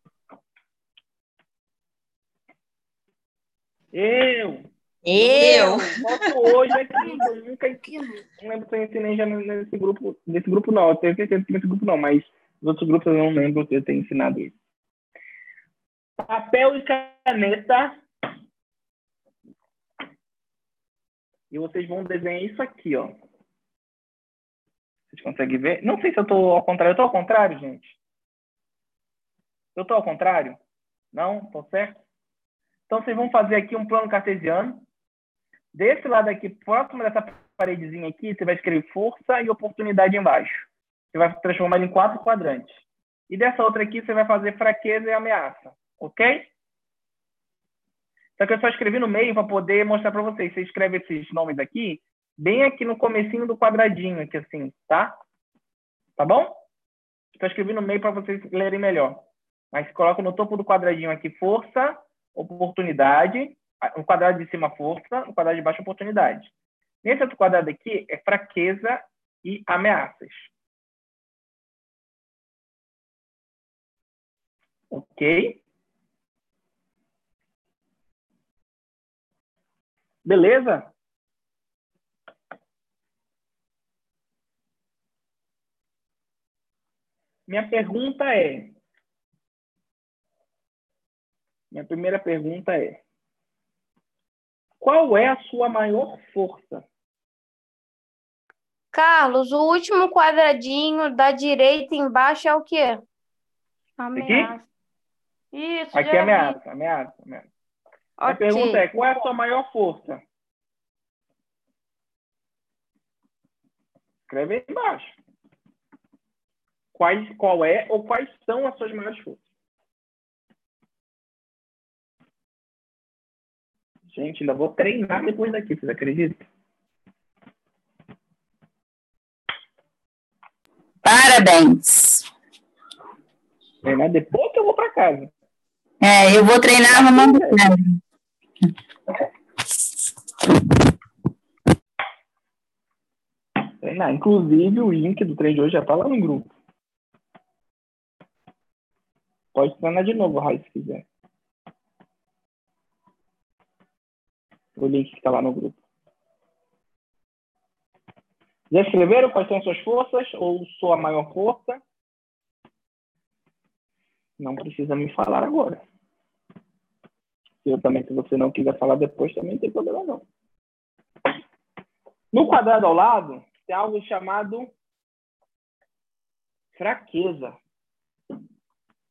Eu. Eu. Posso hoje aqui. Eu nunca não lembro se eu ensinei já nesse grupo. Nesse grupo não. Eu tenho certeza que nesse grupo não, mas os outros grupos eu não lembro se eu tenho ensinado isso. Papel e caneta. E vocês vão desenhar isso aqui, ó. Vocês conseguem ver? Não sei se eu tô ao contrário. Eu tô ao contrário, gente? Eu tô ao contrário? Não? Tô certo? Então, vocês vão fazer aqui um plano cartesiano. Desse lado aqui, próximo dessa paredezinha aqui, você vai escrever força e oportunidade embaixo. Você vai transformar em quatro quadrantes. E dessa outra aqui, você vai fazer fraqueza e ameaça. Ok? Só que eu só escrevi no meio para poder mostrar para vocês. Você escreve esses nomes aqui, bem aqui no comecinho do quadradinho, aqui assim, tá? Tá bom? Só escrevi no meio para vocês lerem melhor. Mas coloca no topo do quadradinho aqui força, oportunidade, no quadrado de cima força, no quadrado de baixo oportunidade. Nesse outro quadrado aqui é fraqueza e ameaças. Ok? Beleza? Minha pergunta é: minha primeira pergunta é: qual é a sua maior força? Carlos, o último quadradinho da direita embaixo é o quê? Ameaça. Isso, Aqui é ameaça, ameaça, ameaça. A Ok. pergunta é: qual é a sua maior força? Escreve aí embaixo. Quais, qual é ou quais são as suas maiores forças? Gente, ainda vou treinar depois daqui, vocês acreditam? Parabéns. Treinar depois que eu vou para casa. É, eu vou treinar arrumando. Treinar. Inclusive, o link do treino de hoje já tá lá no grupo. Pode treinar de novo, Raí, se quiser. O link está lá no grupo. Já escreveram quais são suas forças ou sua maior força? Não precisa me falar agora. Eu também, se você não quiser falar depois, também não tem problema não. No quadrado ao lado, tem algo chamado fraqueza.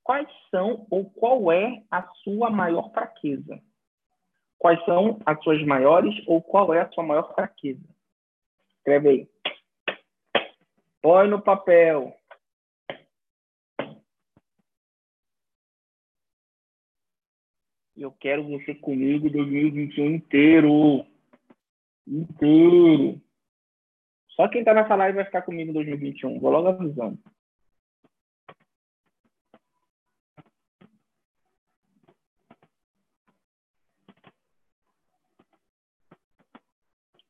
Quais são ou qual é a sua maior fraqueza? Quais são as suas maiores ou qual é a sua maior fraqueza? Escreve aí. Põe no papel. Eu quero você comigo 2021 inteiro. Inteiro. Só quem tá nessa live vai ficar comigo em 2021. Vou logo avisando.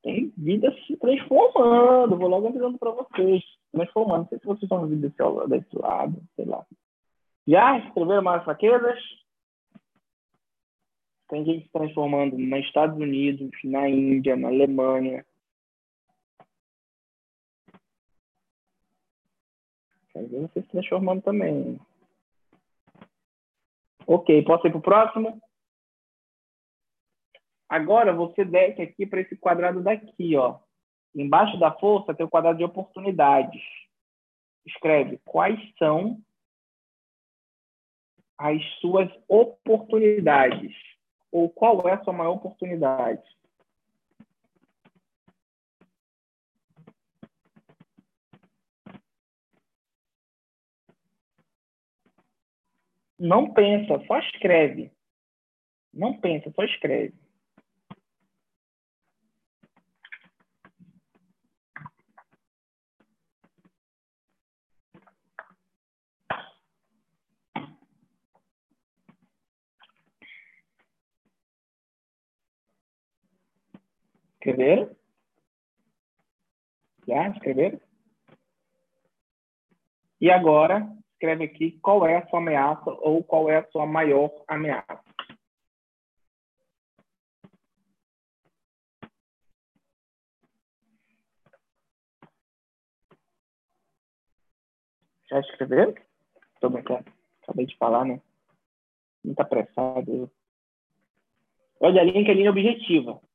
Tem vida se transformando. Vou logo avisando para vocês. Transformando. Não sei se vocês estão vendo desse, desse lado, sei lá. Já escreveram mais fraquezas? Tem gente se transformando nos Estados Unidos, na Índia, na Alemanha. Ver você se transformando também. Ok, posso ir para o próximo? Agora você desce aqui para esse quadrado daqui, ó. Embaixo da força tem o quadrado de oportunidades. Escreve quais são as suas oportunidades ou qual é a sua maior oportunidade? Não pensa, só escreve. Não pensa, só escreve. Escreveram? Já escreveram? E agora, escreve aqui qual é a sua ameaça ou qual é a sua maior ameaça. Já escreveram? Estou brincando. Acabei de falar, né? Muito apressado. Olha a linha que é a linha objetiva.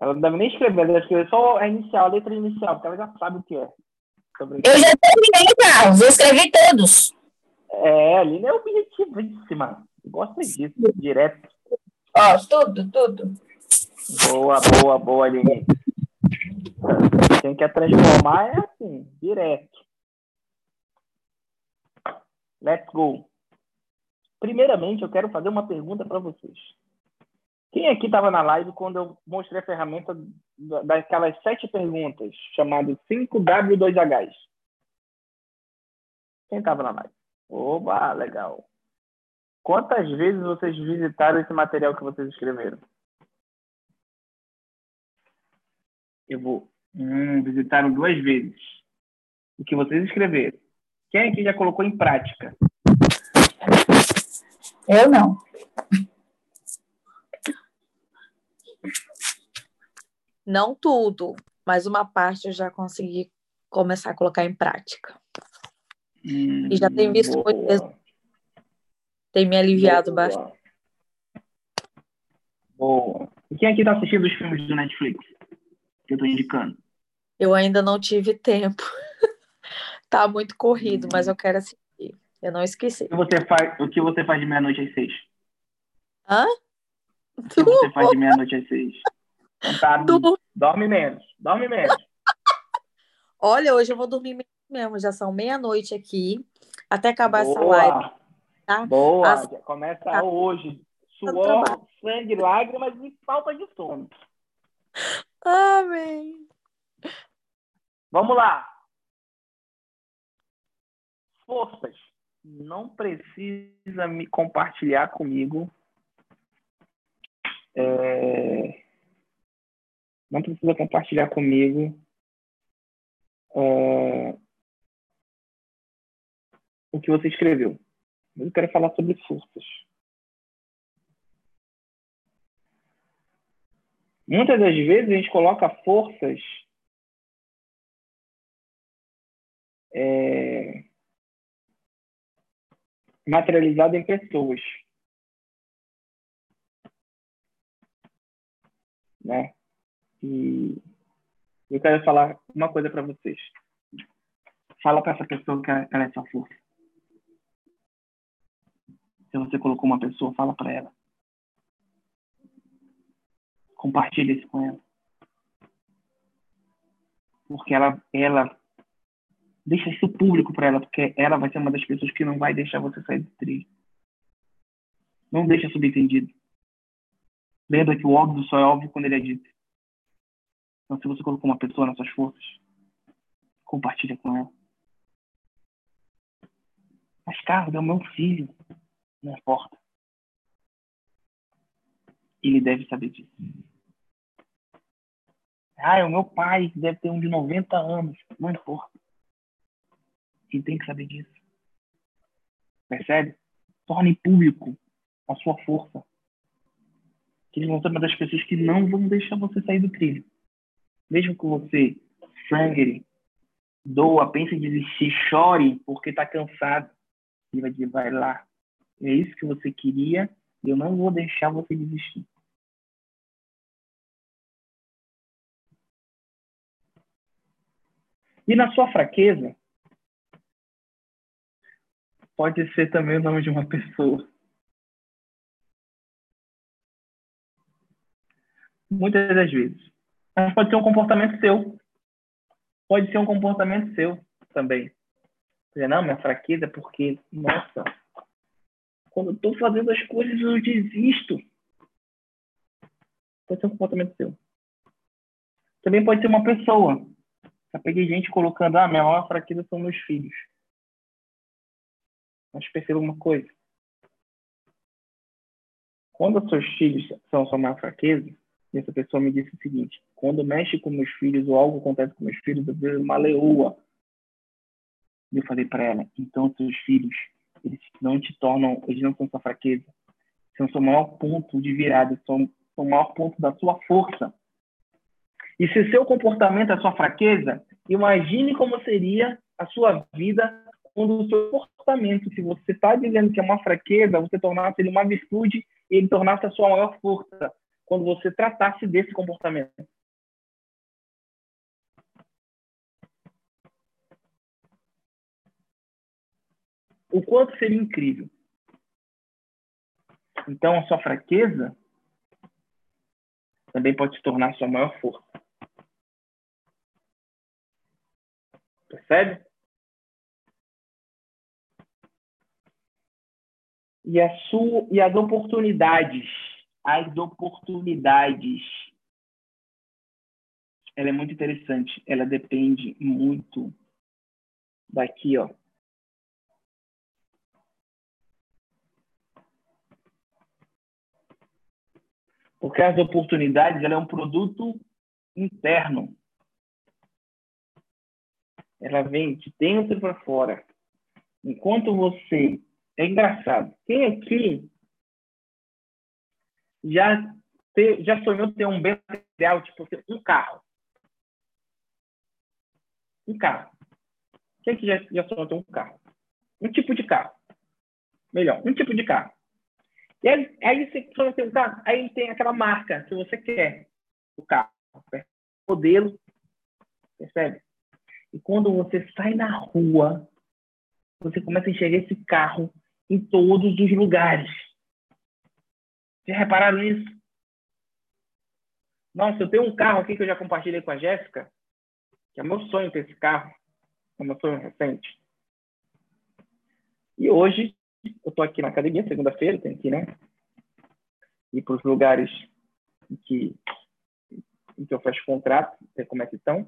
Ela não deve nem escrever, ela deve escrever só a inicial, a letra inicial, porque ela já sabe o que é. Eu já terminei, já. Vou escrever todos. É, a Aline é objetivíssima. Gosta disso, direto. Ó, tudo, tudo. Boa, boa, boa, Aline. Quem quer transformar é assim, direto. Let's go. Primeiramente, eu quero fazer uma pergunta para vocês. Quem aqui estava na live quando eu mostrei a ferramenta daquelas sete perguntas, chamado 5W2Hs? Quem estava na live? Oba, legal. Quantas vezes vocês visitaram esse material que vocês escreveram? Eu vou. Hum, visitaram duas vezes. O que vocês escreveram. Quem aqui já colocou em prática? Eu não. Não tudo, mas uma parte eu já consegui começar a colocar em prática. Hum, e já tenho visto coisas. Tem me aliviado boa. bastante. Boa. E quem aqui está assistindo os filmes do Netflix? Que eu estou indicando. Eu ainda não tive tempo. tá muito corrido, hum. mas eu quero assistir. Eu não esqueci. O que você faz, o que você faz de meia-noite às seis? Hã? O que você faz de meia-noite às seis? Então tá, dorme menos, dorme menos. Olha, hoje eu vou dormir mesmo, já são meia-noite aqui, até acabar Boa. essa live. Tá? Boa, As... começa tá. hoje. Suor, sangue, lágrimas e falta de sono. Amém. Vamos lá. Forças. Não precisa me compartilhar comigo é, não precisa compartilhar comigo uh, o que você escreveu. Eu quero falar sobre forças. Muitas das vezes a gente coloca forças é, materializadas em pessoas. Né? E Eu quero falar uma coisa para vocês. Fala para essa pessoa que ela é sua força. Se você colocou uma pessoa, fala para ela. Compartilhe isso com ela. Porque ela, ela deixa isso público para ela, porque ela vai ser uma das pessoas que não vai deixar você sair do trilho. Não deixa subentendido. Lembra que o óbvio só é óbvio quando ele é dito. Então, se você colocou uma pessoa nas suas forças, compartilha com ela. Mas, Carlos, é o meu filho. Não importa. Ele deve saber disso. Ah, é o meu pai, deve ter um de 90 anos. Não importa. Ele tem que saber disso. Percebe? Torne público a sua força. Que eles vão ser uma das pessoas que não vão deixar você sair do trilho. Mesmo que você sangre, doa, pense em desistir, chore porque está cansado. Ele vai dizer, vai lá. É isso que você queria e eu não vou deixar você desistir. E na sua fraqueza, pode ser também o nome de uma pessoa. Muitas das vezes. Mas pode ser um comportamento seu. Pode ser um comportamento seu também. Dizer, não, minha fraqueza é porque, nossa, quando eu estou fazendo as coisas eu desisto. Pode ser um comportamento seu. Também pode ser uma pessoa. Já peguei gente colocando, ah, minha maior fraqueza são meus filhos. Mas perceba uma coisa. Quando os seus filhos são sua maior fraqueza, essa pessoa me disse o seguinte: quando mexe com meus filhos ou algo acontece com meus filhos, eu vejo uma leoa. E eu falei para ela: então seus filhos, eles não te tornam, eles não são sua fraqueza, são seu maior ponto de virada, são o maior ponto da sua força. E se seu comportamento é sua fraqueza, imagine como seria a sua vida quando o seu comportamento, se você está dizendo que é uma fraqueza, você tornasse ele uma virtude e ele tornasse a sua maior força, quando você tratasse desse comportamento. O quanto seria incrível. Então, a sua fraqueza também pode se tornar a sua maior força. Percebe? E, a sua, e as oportunidades. As oportunidades. Ela é muito interessante. Ela depende muito daqui, ó. Porque as oportunidades ela é um produto interno ela vem de dentro para fora. Enquanto você. É engraçado. Quem aqui já, te, já sonhou ter um bem material, tipo um carro? Um carro. Quem aqui já, já sonhou ter um carro? Um tipo de carro. Melhor, um tipo de carro. E aí, aí você sonha ter um carro, aí tem aquela marca que você quer o carro. Modelo. Percebe? E quando você sai na rua, você começa a enxergar esse carro em todos os lugares. Vocês repararam nisso? Nossa, eu tenho um carro aqui que eu já compartilhei com a Jéssica, que é meu sonho ter esse carro. É meu sonho recente. E hoje, eu estou aqui na academia, segunda-feira, tenho que né? Ir para os lugares em que, em que eu fecho contrato, ver como é que estão.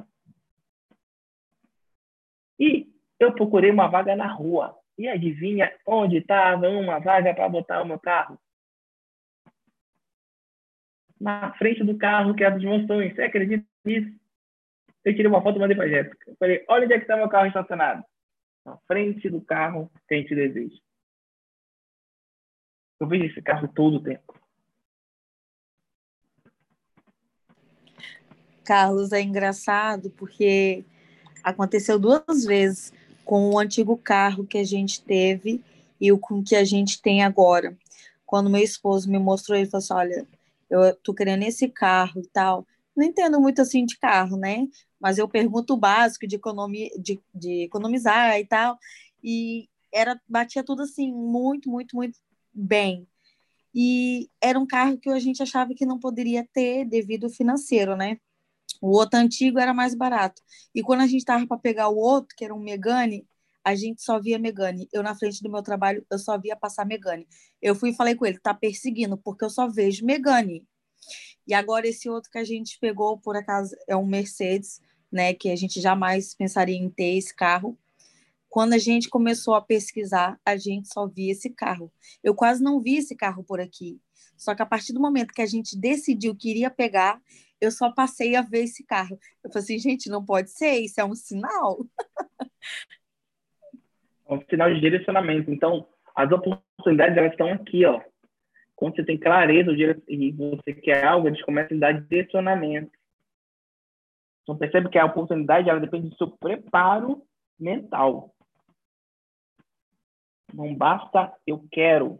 E eu procurei uma vaga na rua. E adivinha onde estava uma vaga para botar o meu carro? Na frente do carro que era dos meus sonhos. Você acredita nisso? Eu tirei uma foto e mandei para Jéssica. Eu falei, olha onde é que está meu carro estacionado. Na frente do carro que a gente deseja. Eu vejo esse carro todo o tempo. Carlos, é engraçado porque aconteceu duas vezes com o antigo carro que a gente teve e o com que a gente tem agora. Quando meu esposo me mostrou, ele falou assim: Olha, eu tô querendo esse carro e tal. não entendo muito assim de carro, né? Mas eu pergunto o básico de, economia, de, de economizar e tal. E era batia tudo assim, muito, muito, muito bem. E era um carro que a gente achava que não poderia ter devido ao financeiro, né? O outro antigo era mais barato. E quando a gente estava para pegar o outro, que era um Megane, a gente só via Megane. Eu, na frente do meu trabalho, eu só via passar Megane. Eu fui e falei com ele, tá perseguindo, porque eu só vejo Megane. E agora esse outro que a gente pegou, por acaso, é um Mercedes, né, que a gente jamais pensaria em ter esse carro. Quando a gente começou a pesquisar, a gente só via esse carro. Eu quase não vi esse carro por aqui. Só que a partir do momento que a gente decidiu que iria pegar, eu só passei a ver esse carro. Eu falei assim, gente, não pode ser, isso é um sinal. É um sinal de direcionamento. Então, as oportunidades elas estão aqui, ó. Quando você tem clareza e você quer algo, eles começam a dar direcionamento. Então, percebe que a oportunidade ela depende do seu preparo mental. Não basta eu quero.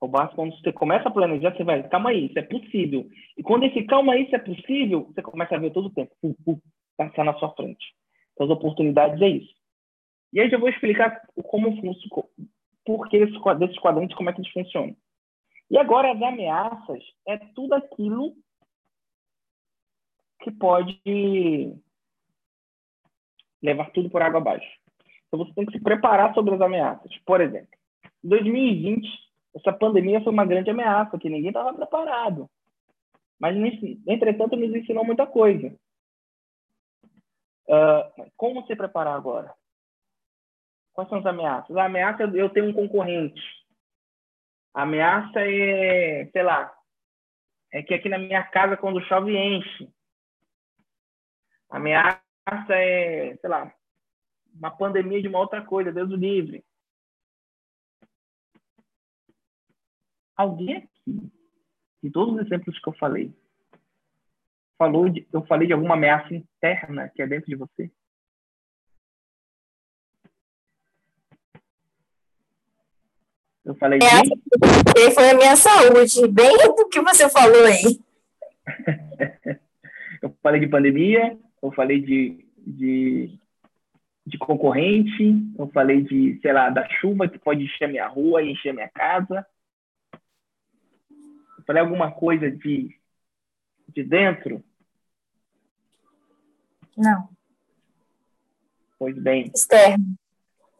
Ou basta quando você começa a planejar, você vai, calma aí, isso é possível. E quando esse calma aí, isso é possível, você começa a ver todo o tempo, passar na sua frente. Então, as oportunidades é isso. E aí eu vou explicar como funciona, por que desses quadrantes, como é que eles funcionam. E agora as ameaças é tudo aquilo que pode levar tudo por água abaixo. Então você tem que se preparar sobre as ameaças. Por exemplo, em 2020, essa pandemia foi uma grande ameaça, que ninguém estava preparado. Mas, entretanto, nos ensinou muita coisa. Uh, como se preparar agora? Quais são as ameaças? A ameaça é eu tenho um concorrente. A ameaça é, sei lá, é que aqui na minha casa, quando chove, enche. A ameaça é, sei lá, uma pandemia de uma outra coisa, Deus o livre. Alguém aqui, de todos os exemplos que eu falei, falou de, eu falei de alguma ameaça interna que é dentro de você? Eu falei é, foi a minha saúde, bem do que você falou aí. eu falei de pandemia, eu falei de, de, de, concorrente, eu falei de, sei lá, da chuva que pode encher minha rua e encher minha casa. Eu falei alguma coisa de, de dentro? Não. Pois bem. Externo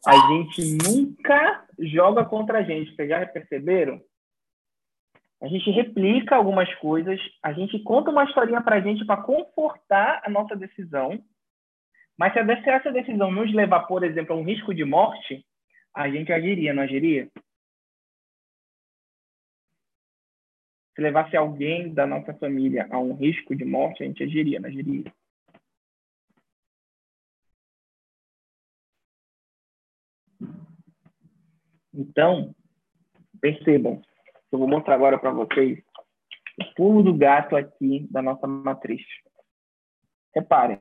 a gente nunca joga contra a gente. Vocês já perceberam? A gente replica algumas coisas, a gente conta uma historinha para a gente para confortar a nossa decisão. Mas se essa decisão nos levar, por exemplo, a um risco de morte, a gente agiria, não agiria? Se levasse alguém da nossa família a um risco de morte, a gente agiria, não agiria? Então, percebam, eu vou mostrar agora para vocês o pulo do gato aqui da nossa matriz. Reparem.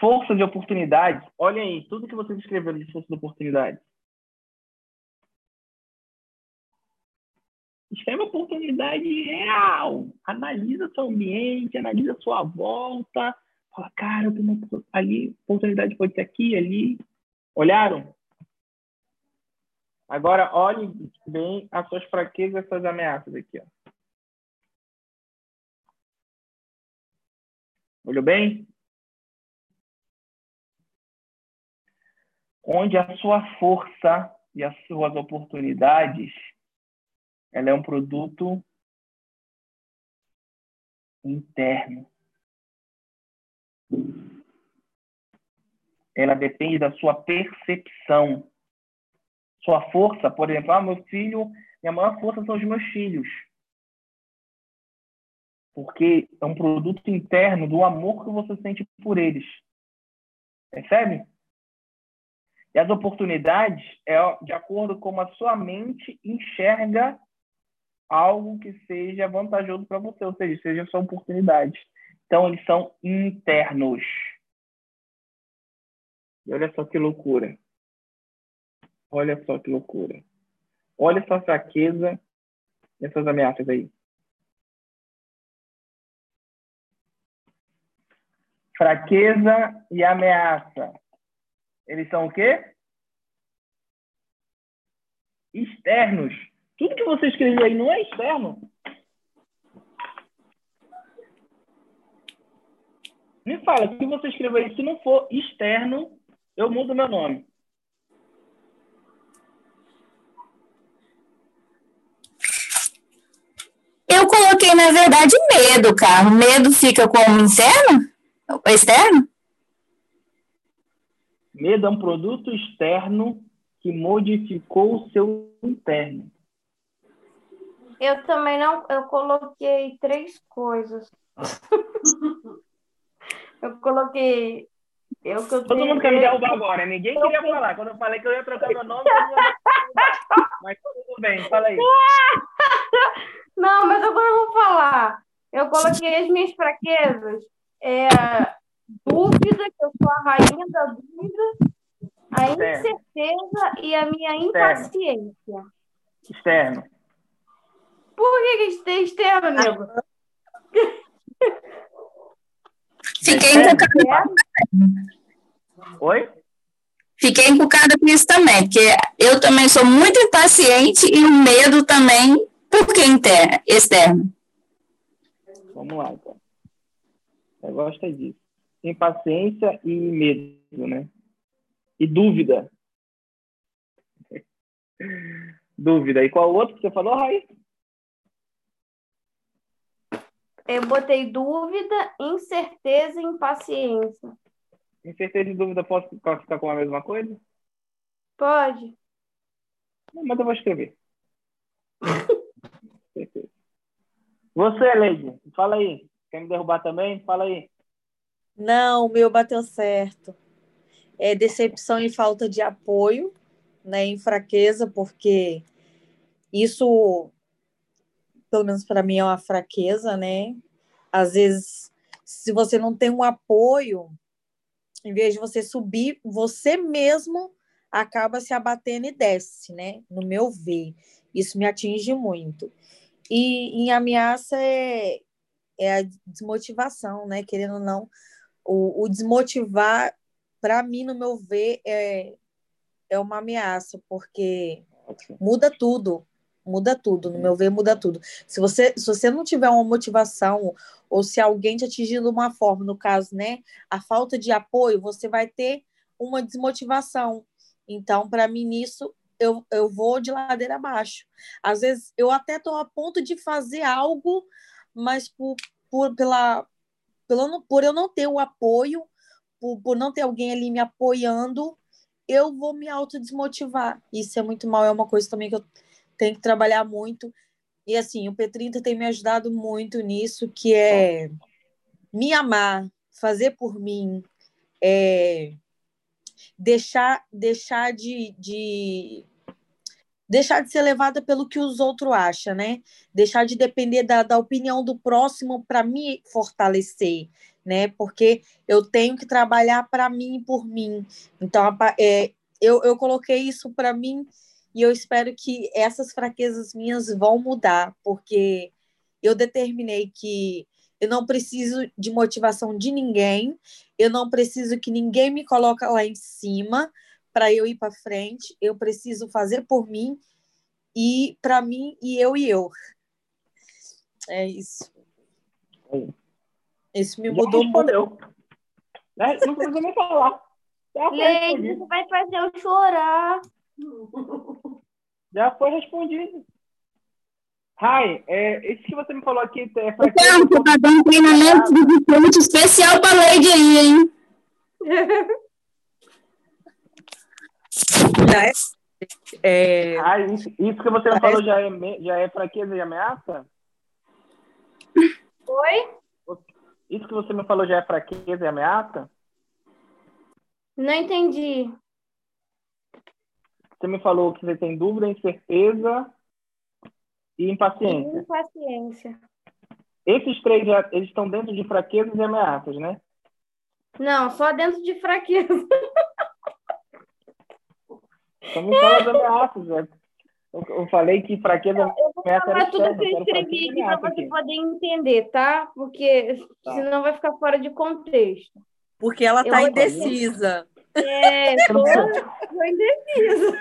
Força de oportunidade. Olhem aí, tudo que vocês escreveram de força de oportunidade. Escreve oportunidade real. Analisa seu ambiente, analisa sua volta. Fala, cara, eu tenho uma, ali, oportunidade pode ser aqui, ali. Olharam? Agora, olhe bem as suas fraquezas as suas ameaças aqui. Ó. Olhou bem? Onde a sua força e as suas oportunidades, ela é um produto interno. Ela depende da sua percepção sua força, por exemplo, ah, meu filho, minha maior força são os meus filhos. Porque é um produto interno do amor que você sente por eles. Percebe? E as oportunidades é de acordo com a sua mente enxerga algo que seja vantajoso para você, ou seja, seja sua oportunidade. Então, eles são internos. E olha só que loucura. Olha só que loucura. Olha essa fraqueza e essas ameaças aí. fraqueza e ameaça. Eles são o quê? Externos. Tudo que você escreveu aí não é externo. Me fala, o que você escreveu aí, se não for externo, eu mudo meu nome. Eu coloquei, na verdade, medo, cara. Medo fica como interno? Externo? Medo é um produto externo que modificou o seu interno. Eu também não. Eu coloquei três coisas. eu coloquei. Eu, que eu Todo mundo quer me derrubar agora. Ninguém queria falar. Quando eu falei que eu ia trocar meu nome, eu mas tudo bem, fala aí. Não, mas agora eu vou falar. Eu coloquei as minhas fraquezas. É, dúvida, que eu sou a rainha da dúvida, a incerteza e a minha impaciência. Externo. Por que, que externo, amigo? Fiquei encucada. Oi? Fiquei encucada com isso também, porque eu também sou muito impaciente e o medo também, por que interno, externo? Vamos lá, então. Eu gosto disso. Impaciência e medo, né? E dúvida. dúvida. E qual outro que você falou, Raí? Eu botei dúvida, incerteza e impaciência. Incerteza e dúvida posso classificar como a mesma coisa? Pode. Não, mas eu vou escrever. Você, Leide, fala aí. Quer me derrubar também? Fala aí. Não, o meu bateu certo. É decepção e falta de apoio, né? Em fraqueza, porque isso pelo menos para mim, é uma fraqueza, né? Às vezes, se você não tem um apoio, em vez de você subir, você mesmo acaba se abatendo e desce, né? No meu ver. Isso me atinge muito. E em ameaça é, é a desmotivação, né? Querendo ou não, o, o desmotivar, para mim, no meu ver, é, é uma ameaça, porque muda tudo muda tudo, no meu ver, muda tudo. Se você, se você não tiver uma motivação, ou se alguém te atingir de uma forma, no caso, né, a falta de apoio, você vai ter uma desmotivação. Então, para mim, nisso, eu, eu vou de ladeira abaixo. Às vezes, eu até estou a ponto de fazer algo, mas por, por, pela, pela, por eu não ter o apoio, por, por não ter alguém ali me apoiando, eu vou me autodesmotivar. Isso é muito mal, é uma coisa também que eu tem que trabalhar muito. E assim, o P30 tem me ajudado muito nisso, que é me amar, fazer por mim, é deixar, deixar de, de deixar de ser levada pelo que os outros acham, né? Deixar de depender da, da opinião do próximo para me fortalecer, né? Porque eu tenho que trabalhar para mim e por mim. Então, é, eu, eu coloquei isso para mim e eu espero que essas fraquezas minhas vão mudar, porque eu determinei que eu não preciso de motivação de ninguém, eu não preciso que ninguém me coloque lá em cima para eu ir para frente, eu preciso fazer por mim e para mim e eu e eu. É isso. Isso me mudou muito. É, não precisa nem falar. Leite, você vai fazer eu chorar. Já foi respondido. Rai, é, esse que você me falou aqui é para Então, você tá dando treinamento de ponto especial para a Lady aí, hein? é, ah, isso, isso, que você me falou já é, já é fraqueza e ameaça? Oi? Isso que você me falou já é fraqueza e ameaça? Não entendi. Você me falou que você tem dúvida, incerteza e impaciência. Impaciência. Esses três já, eles estão dentro de fraquezas e ameaças, né? Não, só dentro de fraqueza. Então me fala das ameaças, né? Eu, falei que fraqueza eu vou falar tudo que eu escrevi aqui para você aqui. poder entender, tá? Porque tá. senão vai ficar fora de contexto. Porque ela está Eu- indecisa. É, tô, tô indecisa.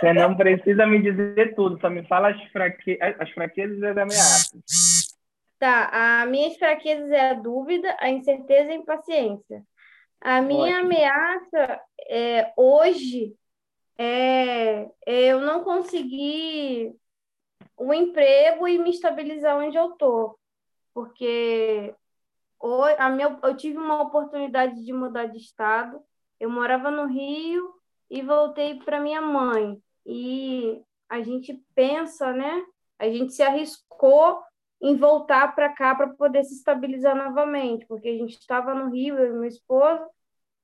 Você não precisa me dizer tudo, só me fala as, fraque... as fraquezas e as ameaças. Tá, a minhas fraquezas é a dúvida, a incerteza e a impaciência. A minha Ótimo. ameaça é, hoje é, é eu não conseguir um emprego e me estabilizar onde eu tô. Porque ho- a minha, eu tive uma oportunidade de mudar de estado. Eu morava no Rio e voltei para minha mãe. E a gente pensa, né? A gente se arriscou em voltar para cá para poder se estabilizar novamente, porque a gente estava no Rio, eu e meu esposo,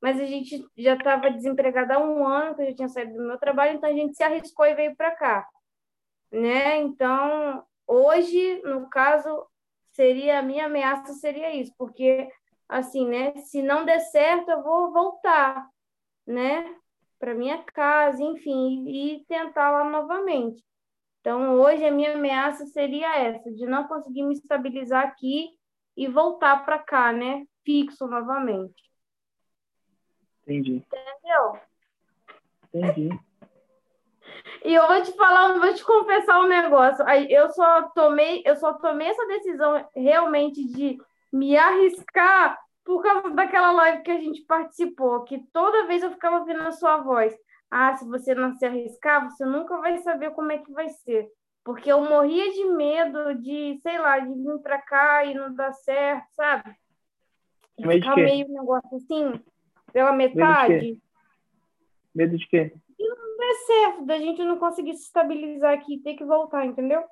mas a gente já estava desempregada há um ano, que eu já tinha saído do meu trabalho, então a gente se arriscou e veio para cá, né? Então, hoje, no caso, seria a minha ameaça seria isso, porque assim, né? Se não der certo, eu vou voltar, né? Para minha casa, enfim, e tentar lá novamente. Então, hoje a minha ameaça seria essa, de não conseguir me estabilizar aqui e voltar para cá, né? Fixo novamente. Entendi. Entendeu? Entendi. E eu vou te falar, vou te confessar um negócio. Eu só tomei, eu só tomei essa decisão realmente de me arriscar por causa daquela live que a gente participou, que toda vez eu ficava ouvindo a sua voz. Ah, se você não se arriscar, você nunca vai saber como é que vai ser. Porque eu morria de medo de, sei lá, de vir para cá e não dar certo, sabe? Medo de ficar meio um negócio assim, pela metade. Medo de quê? Não é certo, da gente não conseguir se estabilizar aqui e ter que voltar, entendeu?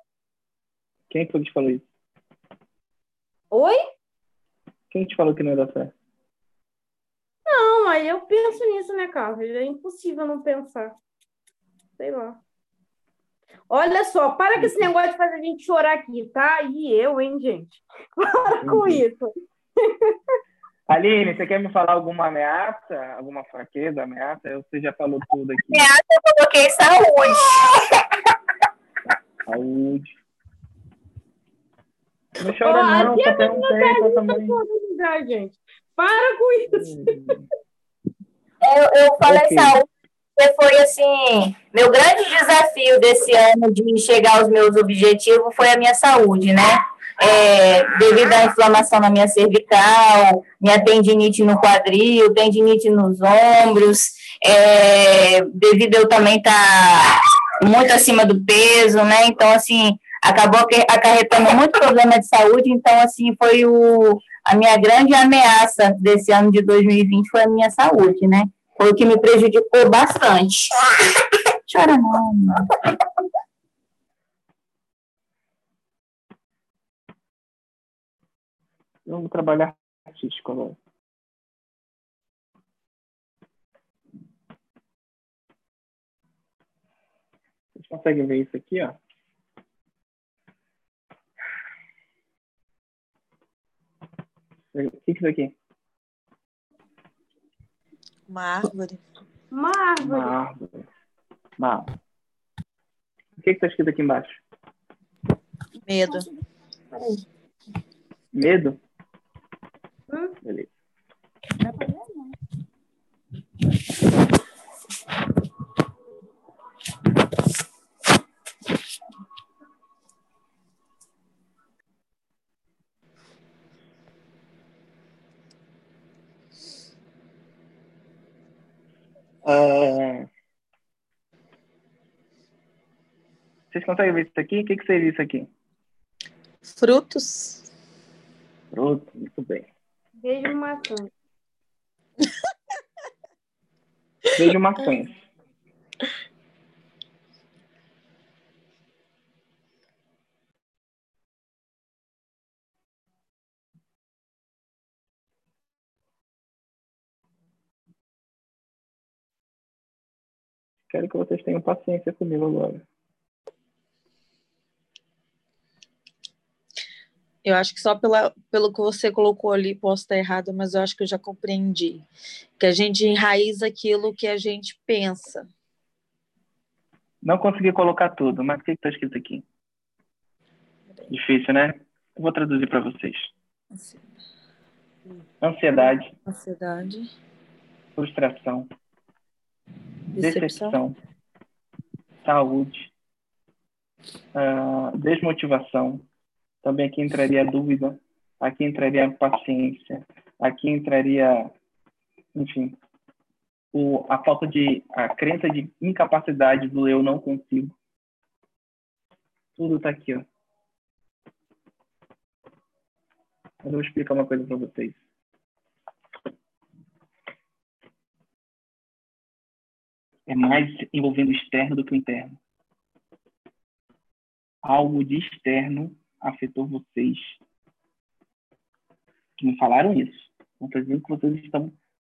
Quem foi que te falou isso? Oi? Quem te falou que não ia dar certo? Não, aí eu penso nisso, né, Carlos? É impossível não pensar. Sei lá. Olha só, para com esse negócio de fazer a gente chorar aqui, tá? E eu, hein, gente? Para com isso. Aline, você quer me falar alguma ameaça? Alguma fraqueza, ameaça? Você já falou tudo aqui. Eu coloquei saúde. Saúde. Não chora Ó, não, até só perguntei pra também. lugar, gente. Para com isso. Eu, eu falei Ok. saúde, porque foi assim, meu grande desafio desse ano de chegar aos meus objetivos foi a minha saúde, né? É, devido à inflamação na minha cervical, minha tendinite no quadril, tendinite nos ombros, é, devido eu também estar muito acima do peso, né? Então, assim, acabou acarretando muito problema de saúde, então, assim, foi o, a minha grande ameaça desse ano de 2020 foi a minha saúde, né? Foi o que me prejudicou bastante. Chora não, mano. Vamos trabalhar artístico agora. Vocês conseguem ver isso aqui, ó? O que que é isso aqui? Uma árvore. Uma Uma árvore. árvore. Uma árvore. O que está escrito aqui embaixo? Medo. Medo? Hum? Beleza. Vocês conseguem ver isso aqui? O que, que seria isso aqui? Frutos. Pronto, muito bem. Vejo maçã. Vejo maçãs. Quero que vocês tenham paciência comigo agora. Eu acho que só pela, pelo que você colocou ali, posso estar errado, mas eu acho que eu já compreendi. Que a gente enraiza aquilo que a gente pensa. Não consegui colocar tudo, mas o que está escrito aqui? Difícil, né? Eu vou traduzir para vocês. ansiedade, Ansiedade. frustração, Decepção. decepção, saúde, ah, desmotivação. Também aqui entraria a dúvida, aqui entraria a paciência, aqui entraria, enfim, o, a falta de, a crença de incapacidade do eu não consigo. Tudo está aqui, ó. Eu vou explicar uma coisa para vocês. É mais envolvendo o externo do que o interno. Algo de externo afetou vocês. Que me falaram isso. Não estou dizendo que vocês estão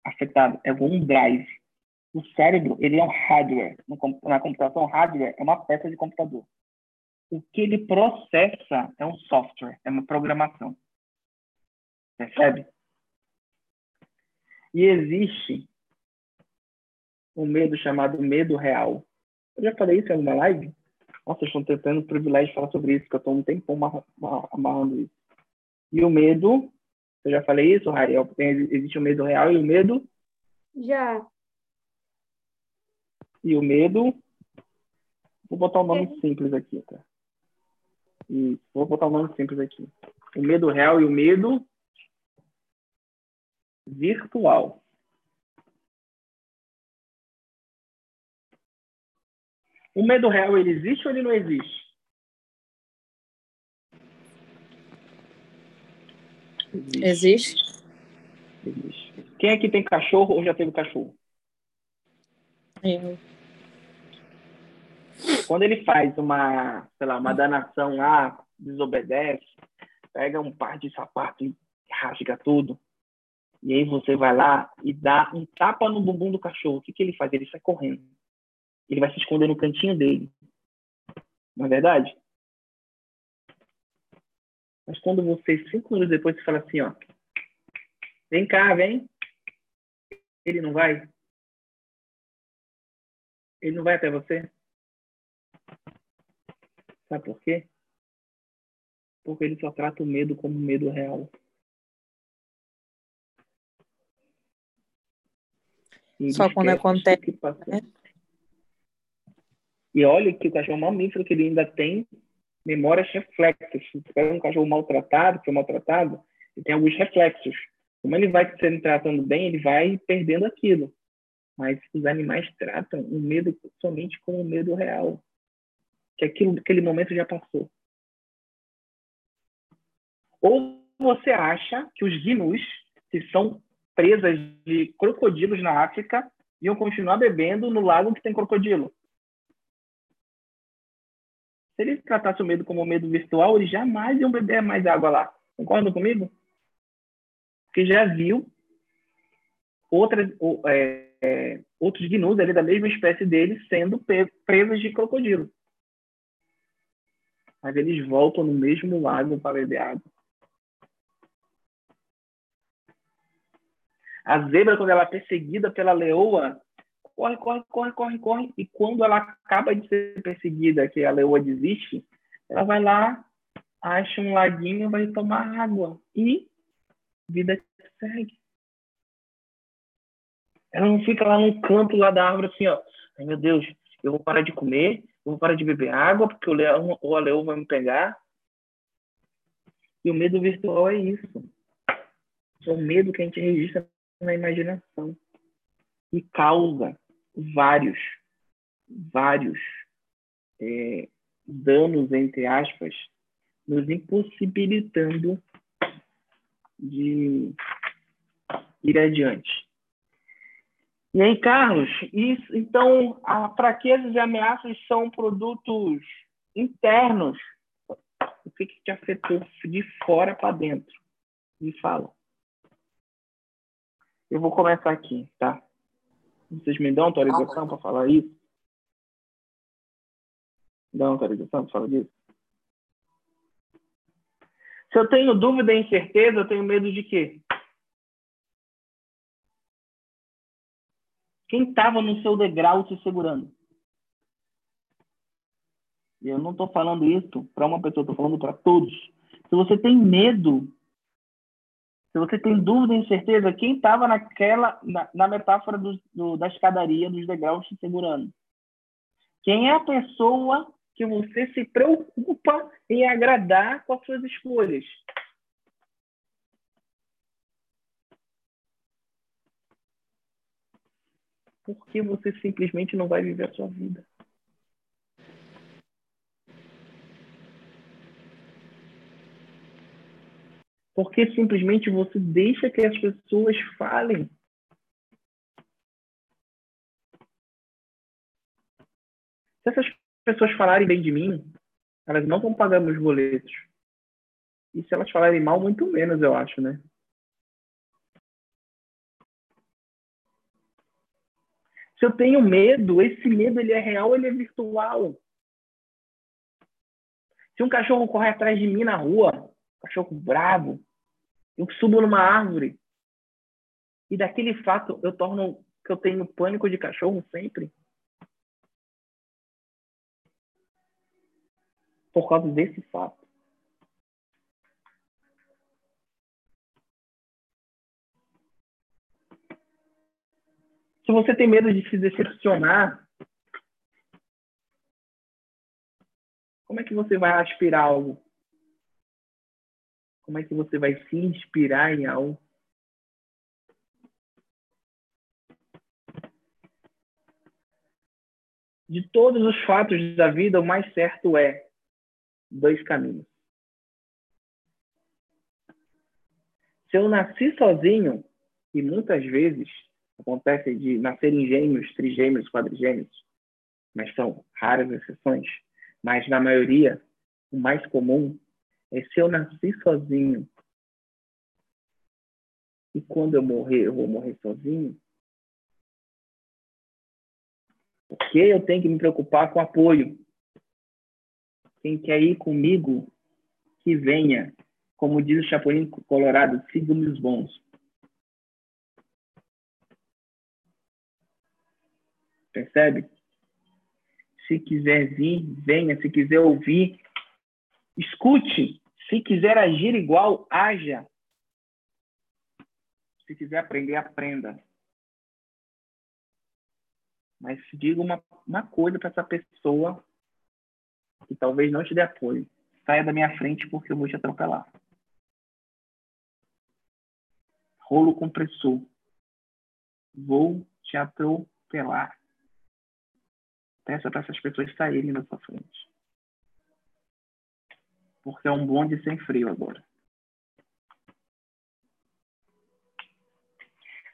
afetados. É um drive. O cérebro, ele é um hardware. Na computação, hardware é uma peça de computador. O que ele processa é um software, é uma programação. Percebe? E existe um medo chamado medo real. Eu já falei isso em alguma live? Nossa, estou tentando o privilégio de falar sobre isso, porque eu estou um tempão amarrando isso. E o medo, eu já falei isso, Rariel? Existe o medo real e o medo? Já. E o medo? Vou botar um nome simples aqui, tá? E vou botar um nome simples aqui. O medo real e o medo virtual. O medo real, ele existe ou ele não existe? Existe. Existe. Quem aqui tem cachorro ou já teve cachorro? Eu. Quando ele faz uma, sei lá, uma danação lá, desobedece, pega um par de sapato e rasga tudo, e aí você vai lá e dá um tapa no bumbum do cachorro. O que, que ele faz? Ele sai correndo. Ele vai se esconder no cantinho dele. Não é verdade? Mas quando você, cinco minutos depois, você fala assim, ó. Vem cá, vem. Ele não vai? Ele não vai até você? Sabe por quê? Porque ele só trata o medo como medo real. E Só quando acontece, que passou. né? E olha que o cachorro é mamífero que ele ainda tem memórias reflexas. Se você pega um cachorro maltratado, que foi maltratado, ele tem alguns reflexos. Como ele vai se tratando bem, ele vai perdendo aquilo. Mas os animais tratam o medo somente como um medo real. Que aquilo, aquele momento já passou. Ou você acha que os gnus, que são presas de crocodilos na África, iam continuar bebendo no lago que tem crocodilo? Se eles tratassem o medo como um medo virtual, eles jamais iam beber mais água lá. Concordam comigo? Porque já viu outras, ou, é, é, outros gnus ali da mesma espécie deles sendo presas de crocodilo. Mas eles voltam no mesmo lago para beber água. A zebra, quando ela é perseguida pela leoa, corre, corre, corre, corre, corre. E quando ela acaba de ser perseguida, que a leoa desiste, ela vai lá, acha um laguinho, vai tomar água. E vida segue. Ela não fica lá no canto lá da árvore assim, ó. Ai, meu Deus, eu vou parar de comer, eu vou parar de beber água, porque o leão ou a leoa vai me pegar. E o medo virtual é isso. É o medo que a gente registra na imaginação. E causa vários, vários é, danos, entre aspas, nos impossibilitando de ir adiante. E aí, Carlos, isso, então, a fraquezas e ameaças são produtos internos. O que, que te afetou de fora para dentro? Me fala. Eu vou começar aqui, tá? Vocês me dão autorização para falar isso? Dão autorização para falar disso? Se eu tenho dúvida e incerteza, eu tenho medo de quê? Quem estava no seu degrau te segurando? E eu não estou falando isso para uma pessoa, estou falando para todos. Se você tem medo, Se você tem dúvida e incerteza, quem estava naquela na, na metáfora do, do, da escadaria, dos degraus te segurando? Quem é a pessoa que você se preocupa em agradar com as suas escolhas? Por que você simplesmente não vai viver a sua vida? Porque simplesmente você deixa que as pessoas falem. Se essas pessoas falarem bem de mim, elas não vão pagar meus boletos. E se elas falarem mal, muito menos, eu acho, né? Se eu tenho medo, esse medo ele é real, ele é virtual. Se um cachorro corre atrás de mim na rua, cachorro bravo, eu subo numa árvore e daquele fato eu torno que eu tenho pânico de cachorro sempre. Por causa desse fato. Se você tem medo de se decepcionar, como é que você vai aspirar algo? Como é que você vai se inspirar em algo? De todos os fatos da vida, o mais certo é dois caminhos. Se eu nasci sozinho, e muitas vezes acontece de nascerem gêmeos, trigêmeos, quadrigêmeos, mas são raras exceções, mas na maioria, o mais comum é se eu nasci sozinho e quando eu morrer, eu vou morrer sozinho, porque eu tenho que me preocupar com apoio. Quem quer ir comigo, que venha. Como diz o Chapolin Colorado, siga os bons. Percebe? Se quiser vir, venha. Se quiser ouvir, escute. Se quiser agir igual, haja. Se quiser aprender, aprenda. Mas diga uma, uma coisa para essa pessoa que talvez não te dê apoio. Saia da minha frente porque eu vou te atropelar. Rolo compressor. Vou te atropelar. Peça para essas pessoas saírem da sua frente porque é um bonde sem freio agora.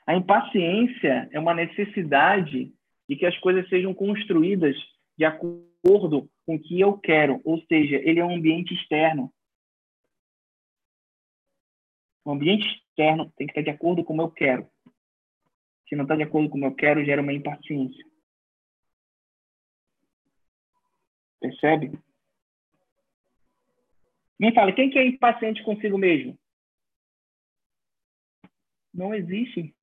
A impaciência é uma necessidade de que as coisas sejam construídas de acordo com o que eu quero, ou seja, ele é um ambiente externo. O ambiente externo tem que estar de acordo com o que eu quero. Se não está de acordo com o que eu quero, gera uma impaciência. Percebe? Me fala, quem que é impaciente consigo mesmo? Não existe.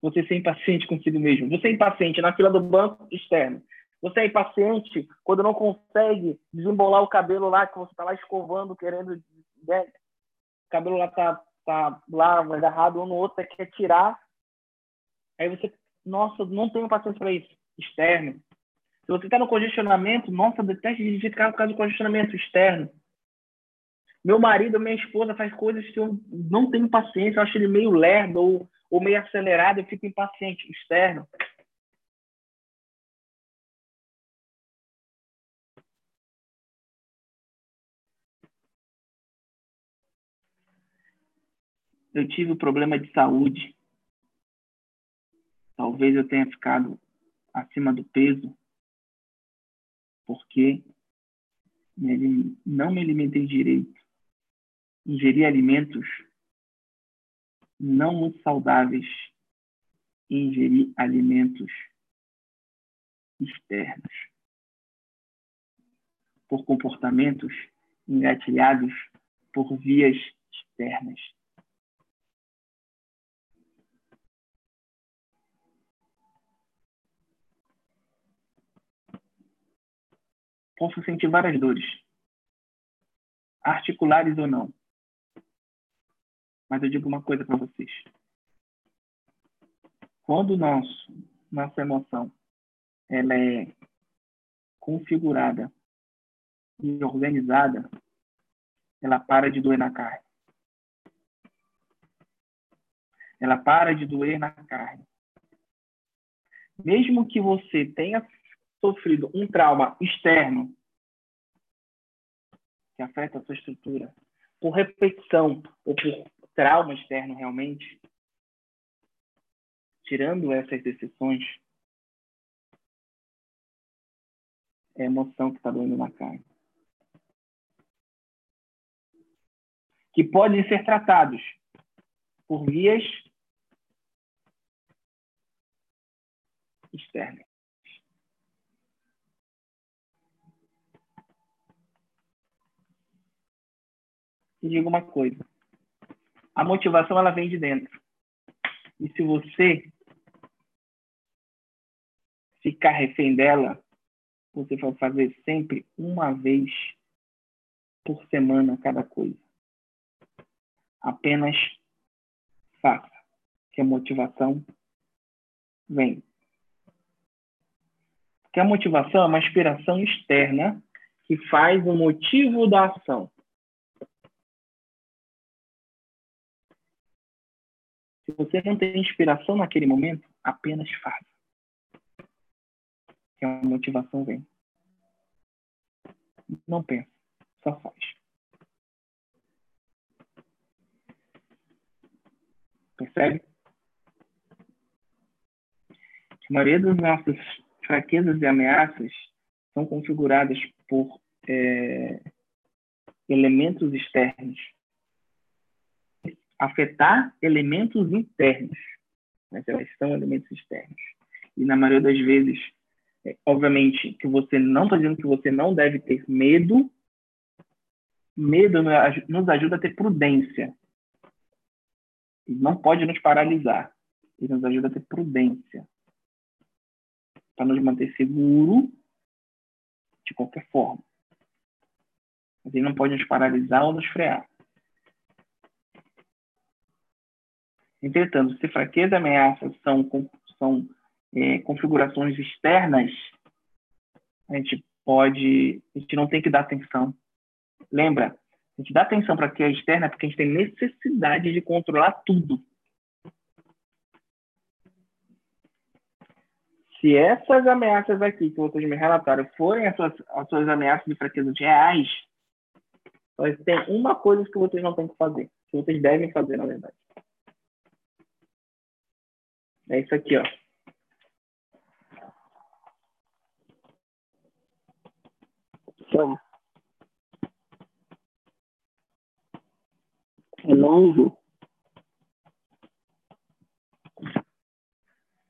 Você ser impaciente consigo mesmo. Você é impaciente na fila do banco externo. Você é impaciente quando não consegue desembolar o cabelo lá que você está lá escovando, querendo. Né? O cabelo lá tá, tá lá agarrado um no outro, quer tirar. Aí você, nossa, não tenho paciência para isso. Externo. Se você está no congestionamento, nossa, deteste ficar por causa do congestionamento externo. Meu marido, minha esposa faz coisas que eu não tenho paciência, eu acho ele meio lerdo ou, ou meio acelerado, eu fico impaciente. Externo. Eu tive um problema de saúde. Talvez eu tenha ficado acima do peso porque não me alimentei direito. Ingeri alimentos não muito saudáveis ingeri alimentos externos. Por comportamentos engatilhados por vias externas. Posso sentir várias dores, articulares ou não. Mas eu digo uma coisa para vocês. Quando nosso, nossa emoção ela é configurada e organizada, ela para de doer na carne. Ela para de doer na carne. Mesmo que você tenha sofrido um trauma externo que afeta a sua estrutura, por repetição ou por trauma externo realmente, tirando essas exceções, é a emoção que está doendo na carne. Que podem ser tratados por vias externas. E digo uma coisa: a motivação ela vem de dentro. E se você ficar refém dela, você vai fazer sempre uma vez por semana cada coisa. Apenas faça, que a motivação vem. Porque a motivação é uma inspiração externa que faz o motivo da ação. Se você não tem inspiração naquele momento, apenas faça. Que a motivação vem. Não pensa, só faz. Percebe? A maioria das nossas fraquezas e ameaças são configuradas por é, elementos externos afetar elementos internos, mas elas são elementos externos. E na maioria das vezes, é, obviamente, que você não está dizendo que você não deve ter medo, medo nos ajuda a ter prudência. E não pode nos paralisar. Ele nos ajuda a ter prudência. Para nos manter seguro de qualquer forma. Mas ele não pode nos paralisar ou nos frear. Entretanto, se fraqueza e ameaça são, são é, configurações externas, a gente pode, a gente não tem que dar atenção. Lembra, a gente dá atenção para que é externa porque a gente tem necessidade de controlar tudo. Se essas ameaças aqui que vocês me relataram forem as suas, as suas ameaças de fraqueza reais, tem uma coisa que vocês não têm que fazer, que vocês devem fazer, na verdade. É isso aqui, ó. É longo.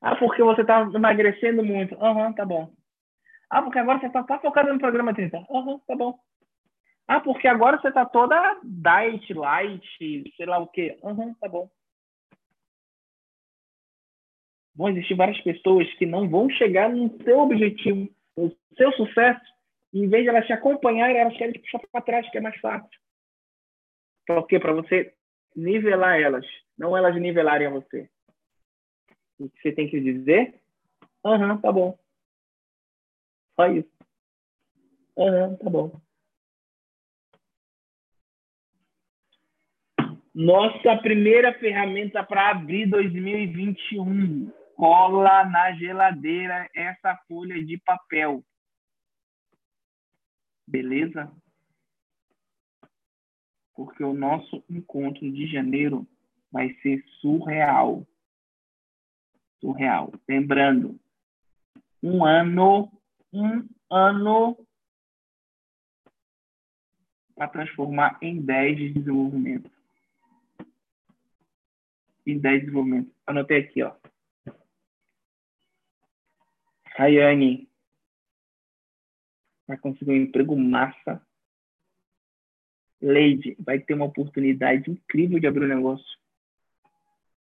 Ah, porque você tá emagrecendo muito. Aham, uhum, tá bom. Ah, porque agora você tá, tá focado no programa 30. Aham, uhum, tá bom. Ah, porque agora você tá toda diet, light, sei lá o quê. Aham, uhum, tá bom vão existir várias pessoas que não vão chegar no seu objetivo, no seu sucesso, e em vez de elas te acompanharem, elas querem te puxar para trás, que é mais fácil. Por quê? Para você nivelar elas, não elas nivelarem a você. O que você tem que dizer? Aham, uhum, tá bom. Só isso. Aham, uhum, tá bom. Nossa primeira ferramenta para abrir 2021 cola na geladeira essa folha de papel. Beleza? Porque o nosso encontro de janeiro vai ser surreal. Surreal. Lembrando, um ano, um ano para transformar em 10 de desenvolvimento. Em 10 de desenvolvimento. Anotei aqui, ó. Rayane vai conseguir um emprego massa. Leide vai ter uma oportunidade incrível de abrir um negócio.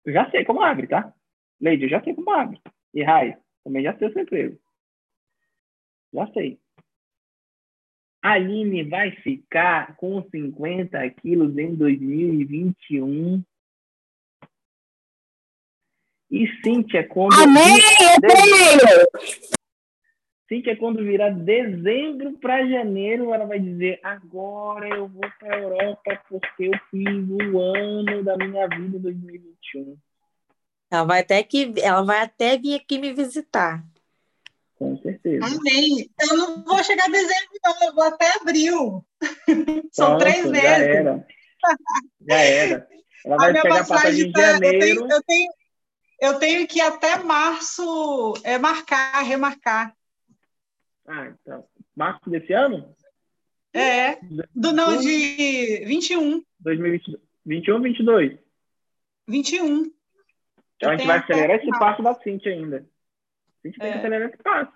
Eu já sei como abre, tá? Leide, eu já sei como abre. E Rai, também já sei o seu emprego. Já sei. Aline vai ficar com 50 quilos em 2021. E Cíntia, quando. Amém! Amém! Cíntia, quando virar dezembro para janeiro, ela vai dizer: agora eu vou para a Europa porque eu fiz o ano da minha vida em 2021. Ela vai até que ela vai até vir aqui me visitar. Com certeza. Amém. Eu não vou chegar em dezembro, não, eu vou até abril. São três Já meses. era. Já era. Ela A vai minha pegar passagem passagem em tá, eu, janeiro. tenho, eu, tenho, eu tenho que até março é, marcar, remarcar. Ah, então. Março desse ano? É, do não, de 21. 2021 ou 22? 21. Então a Eu gente tenho vai acelerar esse março. passo da Cintia ainda. A gente tem É. que acelerar esse passo.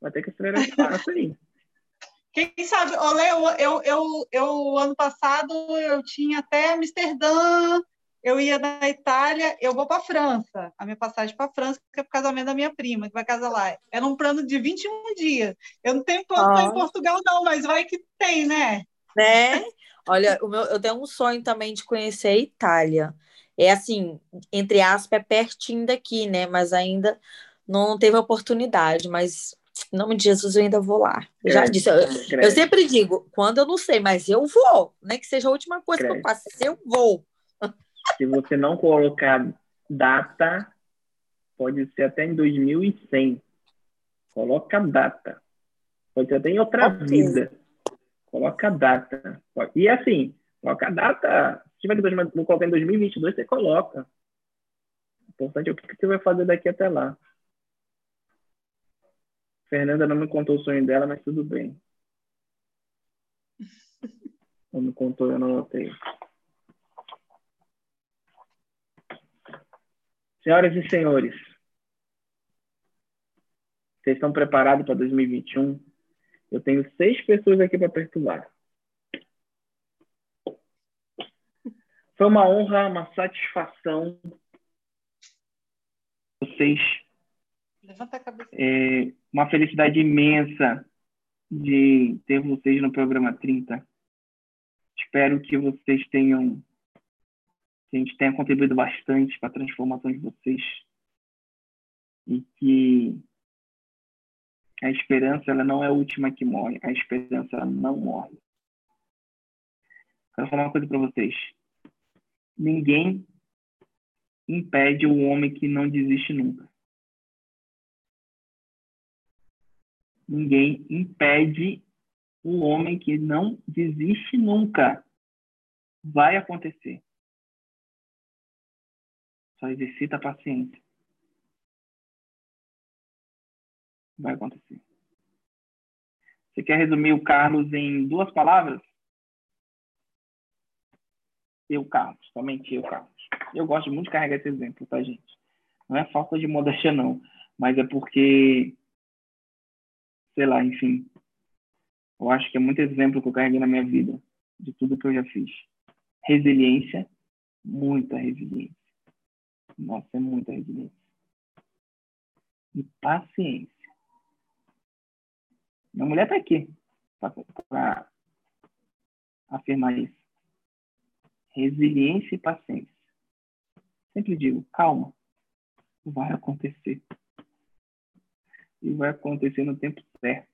Vai ter que acelerar esse passo aí. Quem sabe, olê, eu, eu, eu, eu, ano passado eu tinha até Amsterdã, eu ia na Itália, eu vou para a França. A minha passagem para a França, que é para o casamento da minha prima, que vai casar lá. Era um plano de 21 dias. Eu não tenho plano Ah. em Portugal, não, mas vai que tem, né? Né? Olha, o meu, eu tenho um sonho também de conhecer a Itália. É assim, entre aspas, é pertinho daqui, né? Mas ainda não teve oportunidade. Mas, em nome de Jesus, eu ainda vou lá. Eu já disse, eu, eu sempre digo, quando eu não sei, mas eu vou. Nem que seja a última coisa que eu faço, eu vou. Se você não colocar data, pode ser até em 2100. Coloca data. Pode ser até em outra Ok. vida. Coloca data. E assim, coloca a data. Se tiver que vou colocar em 2022, você coloca. O importante é o que você vai fazer daqui até lá. Fernanda não me contou o sonho dela, mas tudo bem. Não me contou, eu não notei. Senhoras e senhores, vocês estão preparados para 2021? Eu tenho seis pessoas aqui para perturbar. Foi uma honra, uma satisfação vocês Levanta a cabeça. é uma felicidade imensa de ter vocês no programa 30. Espero que vocês tenham que a gente tenha contribuído bastante para a transformação de vocês e que a esperança ela não é a última que morre, a esperança ela não morre. Quero falar uma coisa para vocês. Ninguém impede o homem que não desiste nunca. Ninguém impede o homem que não desiste nunca. Vai acontecer. Só exercita a paciência. Vai acontecer. Você quer resumir o Carlos em duas palavras? Eu, Carlos. Somente eu, Carlos. Eu gosto muito de carregar esse exemplo, tá, gente? Não é falta de modéstia, não. Mas é porque, sei lá, enfim. Eu acho que é muito exemplo que eu carreguei na minha vida, de tudo que eu já fiz. Resiliência, muita resiliência. Nossa, é muita resiliência. E paciência. Minha mulher tá aqui para afirmar isso. Resiliência e paciência. Sempre digo, calma, vai acontecer. E vai acontecer no tempo certo.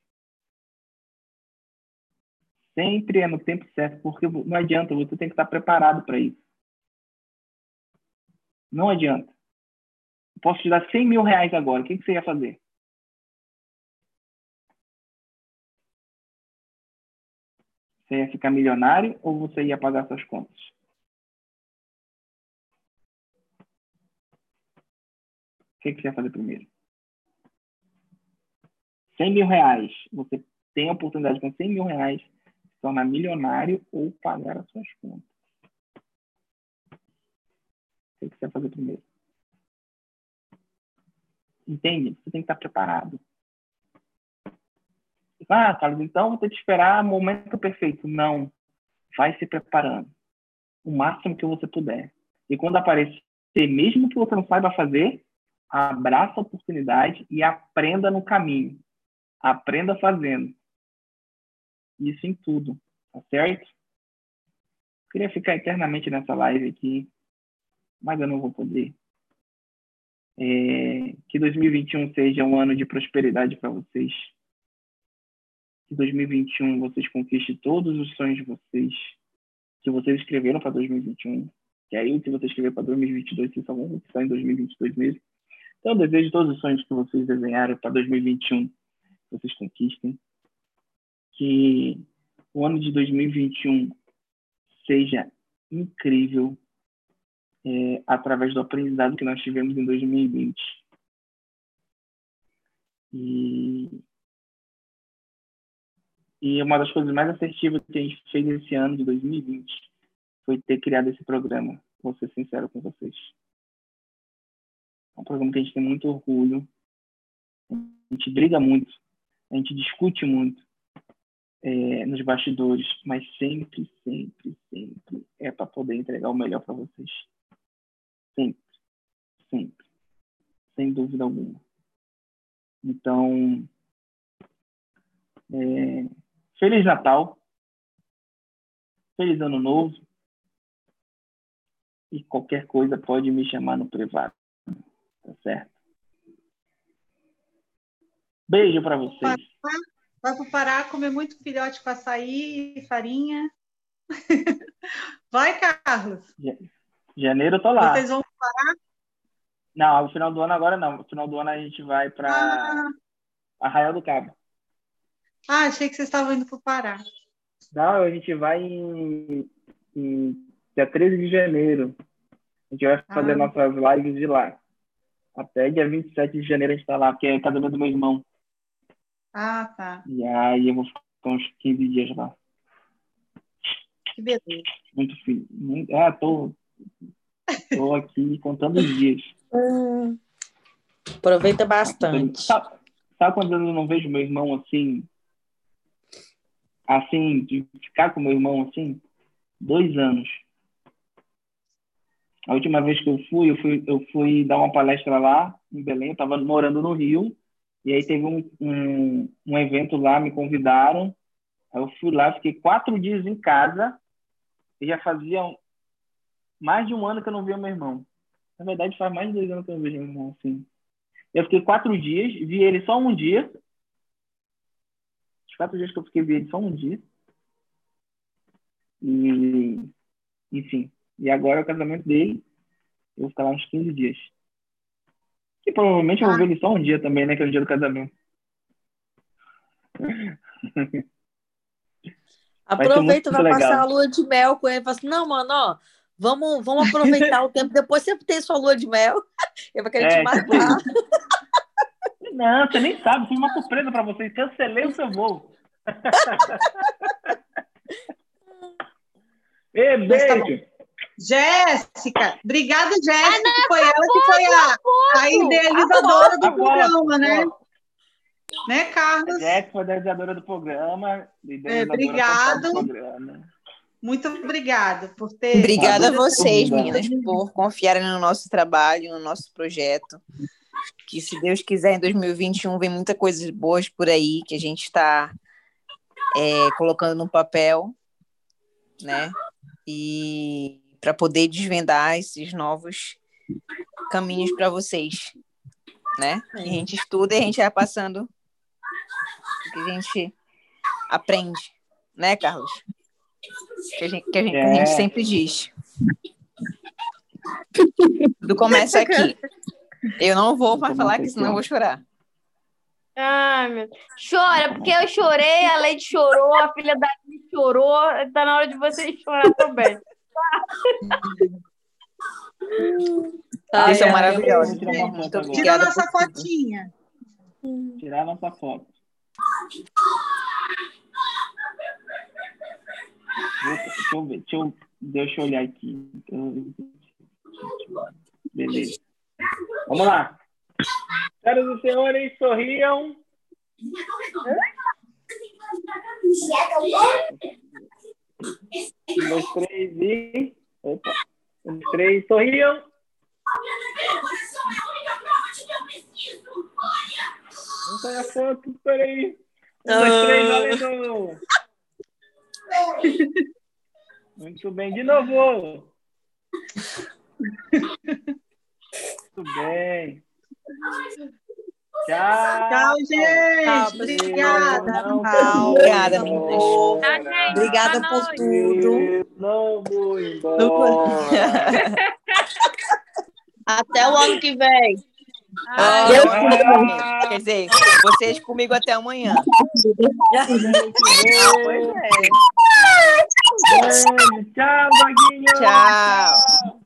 Sempre é no tempo certo, porque não adianta, você tem que estar preparado para isso. Não adianta. Posso te dar 100 mil reais agora, o que, que você ia fazer? Você ia ficar milionário ou você ia pagar suas contas? O que, que você ia fazer primeiro? 100 mil reais. Você tem a oportunidade com 100 mil reais de se tornar milionário ou pagar as suas contas. Você vai fazer primeiro? Entende? Você tem que estar preparado. Ah, Carlos, então vou ter que esperar o momento perfeito. Não. Vai se preparando. O máximo que você puder. E quando aparecer, mesmo que você não saiba fazer, abraça a oportunidade e aprenda no caminho. Aprenda fazendo. Isso em tudo. Tá certo? Queria ficar eternamente nessa live aqui, mas eu não vou poder. É, que 2021 seja um ano de prosperidade para vocês. Que 2021 vocês conquistem todos os sonhos de vocês, que vocês escreveram para 2021. Que aí, se você escrever para 2022, vocês só vão conquistar em 2022 mesmo. Então, eu desejo todos os sonhos que vocês desenharam para 2021, que vocês conquistem. Que o ano de 2021 seja incrível é, através do aprendizado que nós tivemos em 2020. E, e uma das coisas mais assertivas que a gente fez esse ano de 2020 foi ter criado esse programa, vou ser sincero com vocês. É um programa que a gente tem muito orgulho, a gente briga muito, a gente discute muito, é, nos bastidores, mas sempre, sempre, sempre é para poder entregar o melhor para vocês. Sempre, sempre, sem dúvida alguma. Então, é, Feliz Natal, Feliz Ano Novo, e qualquer coisa pode me chamar no privado, tá certo? Beijo para vocês. Vai para o Pará comer muito filhote com açaí e farinha. Vai, Carlos. Janeiro eu tô lá. Vocês vão Pará? Não, no final do ano agora não. No final do ano a gente vai para ah. Arraial do Cabo. Ah, achei que vocês estavam indo para o Pará. Não, a gente vai em, em dia 13 de janeiro. A gente vai fazer ah. nossas lives de lá. Até dia 27 de janeiro a gente está lá, porque é casamento do meu irmão. Ah, tá. E aí eu vou ficar uns 15 dias lá. Que beleza. Muito. Muito... Ah, tô, tô aqui contando os dias. Hum. Aproveita bastante. Sabe, sabe quando eu não vejo meu irmão assim? Assim, de ficar com meu irmão assim? Dois anos. A última vez que eu fui, eu fui, eu fui dar uma palestra lá em Belém, eu estava morando no Rio, e aí teve um, um, um evento lá, me convidaram. Eu fui lá, fiquei quatro dias em casa e já fazia mais de um ano que eu não via meu irmão. Na verdade, faz mais de dois anos que eu não vejo meu irmão, assim. Eu fiquei quatro dias, vi ele só um dia. Os quatro dias que eu fiquei, vi ele só um dia. E, enfim. E agora é o casamento dele. Eu vou ficar lá uns 15 dias. E provavelmente eu vou ver ele só um dia também, né? Que é o dia do casamento. Aproveita, vai, vai passar a lua de mel com ele. Fala assim, não, mano, ó, vamos, vamos aproveitar o tempo. Depois você tem sua lua de mel. Ele vai querer é, te matar. Não, você nem sabe. Fiz uma surpresa para vocês. Cancelei o seu voo. Ei, beijo. Jéssica, obrigada, Jéssica, ah, foi ela que foi a, a idealizadora do programa, né? Né, Carlos? A Jéssica foi a idealizadora do programa. É, obrigado. Muito obrigada por ter. Obrigada a vocês, meninas, por confiarem no nosso trabalho, no nosso projeto. Que, se Deus quiser, em 2021 vem muita coisas boas por aí que a gente está é, colocando no papel, né? E para poder desvendar esses novos caminhos para vocês, né? A gente estuda e a gente vai passando o que a gente aprende, né, Carlos? Que a gente, que a gente, é. a gente sempre diz. Tudo começa aqui. Eu não vou mais falar que senão eu vou chorar. Ai, meu. Chora, porque eu chorei, a Leite chorou, a filha da Leite chorou. Tá na hora de vocês chorar também. Ai, Isso é maravilhoso. Tira a nossa fotinha. Tirar a nossa foto. Deixa eu ver, deixa eu, deixa eu olhar aqui. Beleza. Vamos lá. Senhoras e senhores, sorriam. Um, dois, três e. Opa. Um, três, sorriam. Não sai a foto, peraí. Um, dois, três, valendo. Muito bem, de novo. Muito bem. Tchau. Tchau, gente. Tchau, Obrigada. Não Tchau. Obrigada, meninas. Obrigada por noite. tudo. Não vou embora. Até o ano que vem. Ah, eu comigo. Quer dizer, vocês comigo até amanhã. Pois é. Beijo. Tchau, Doguinho. Tchau.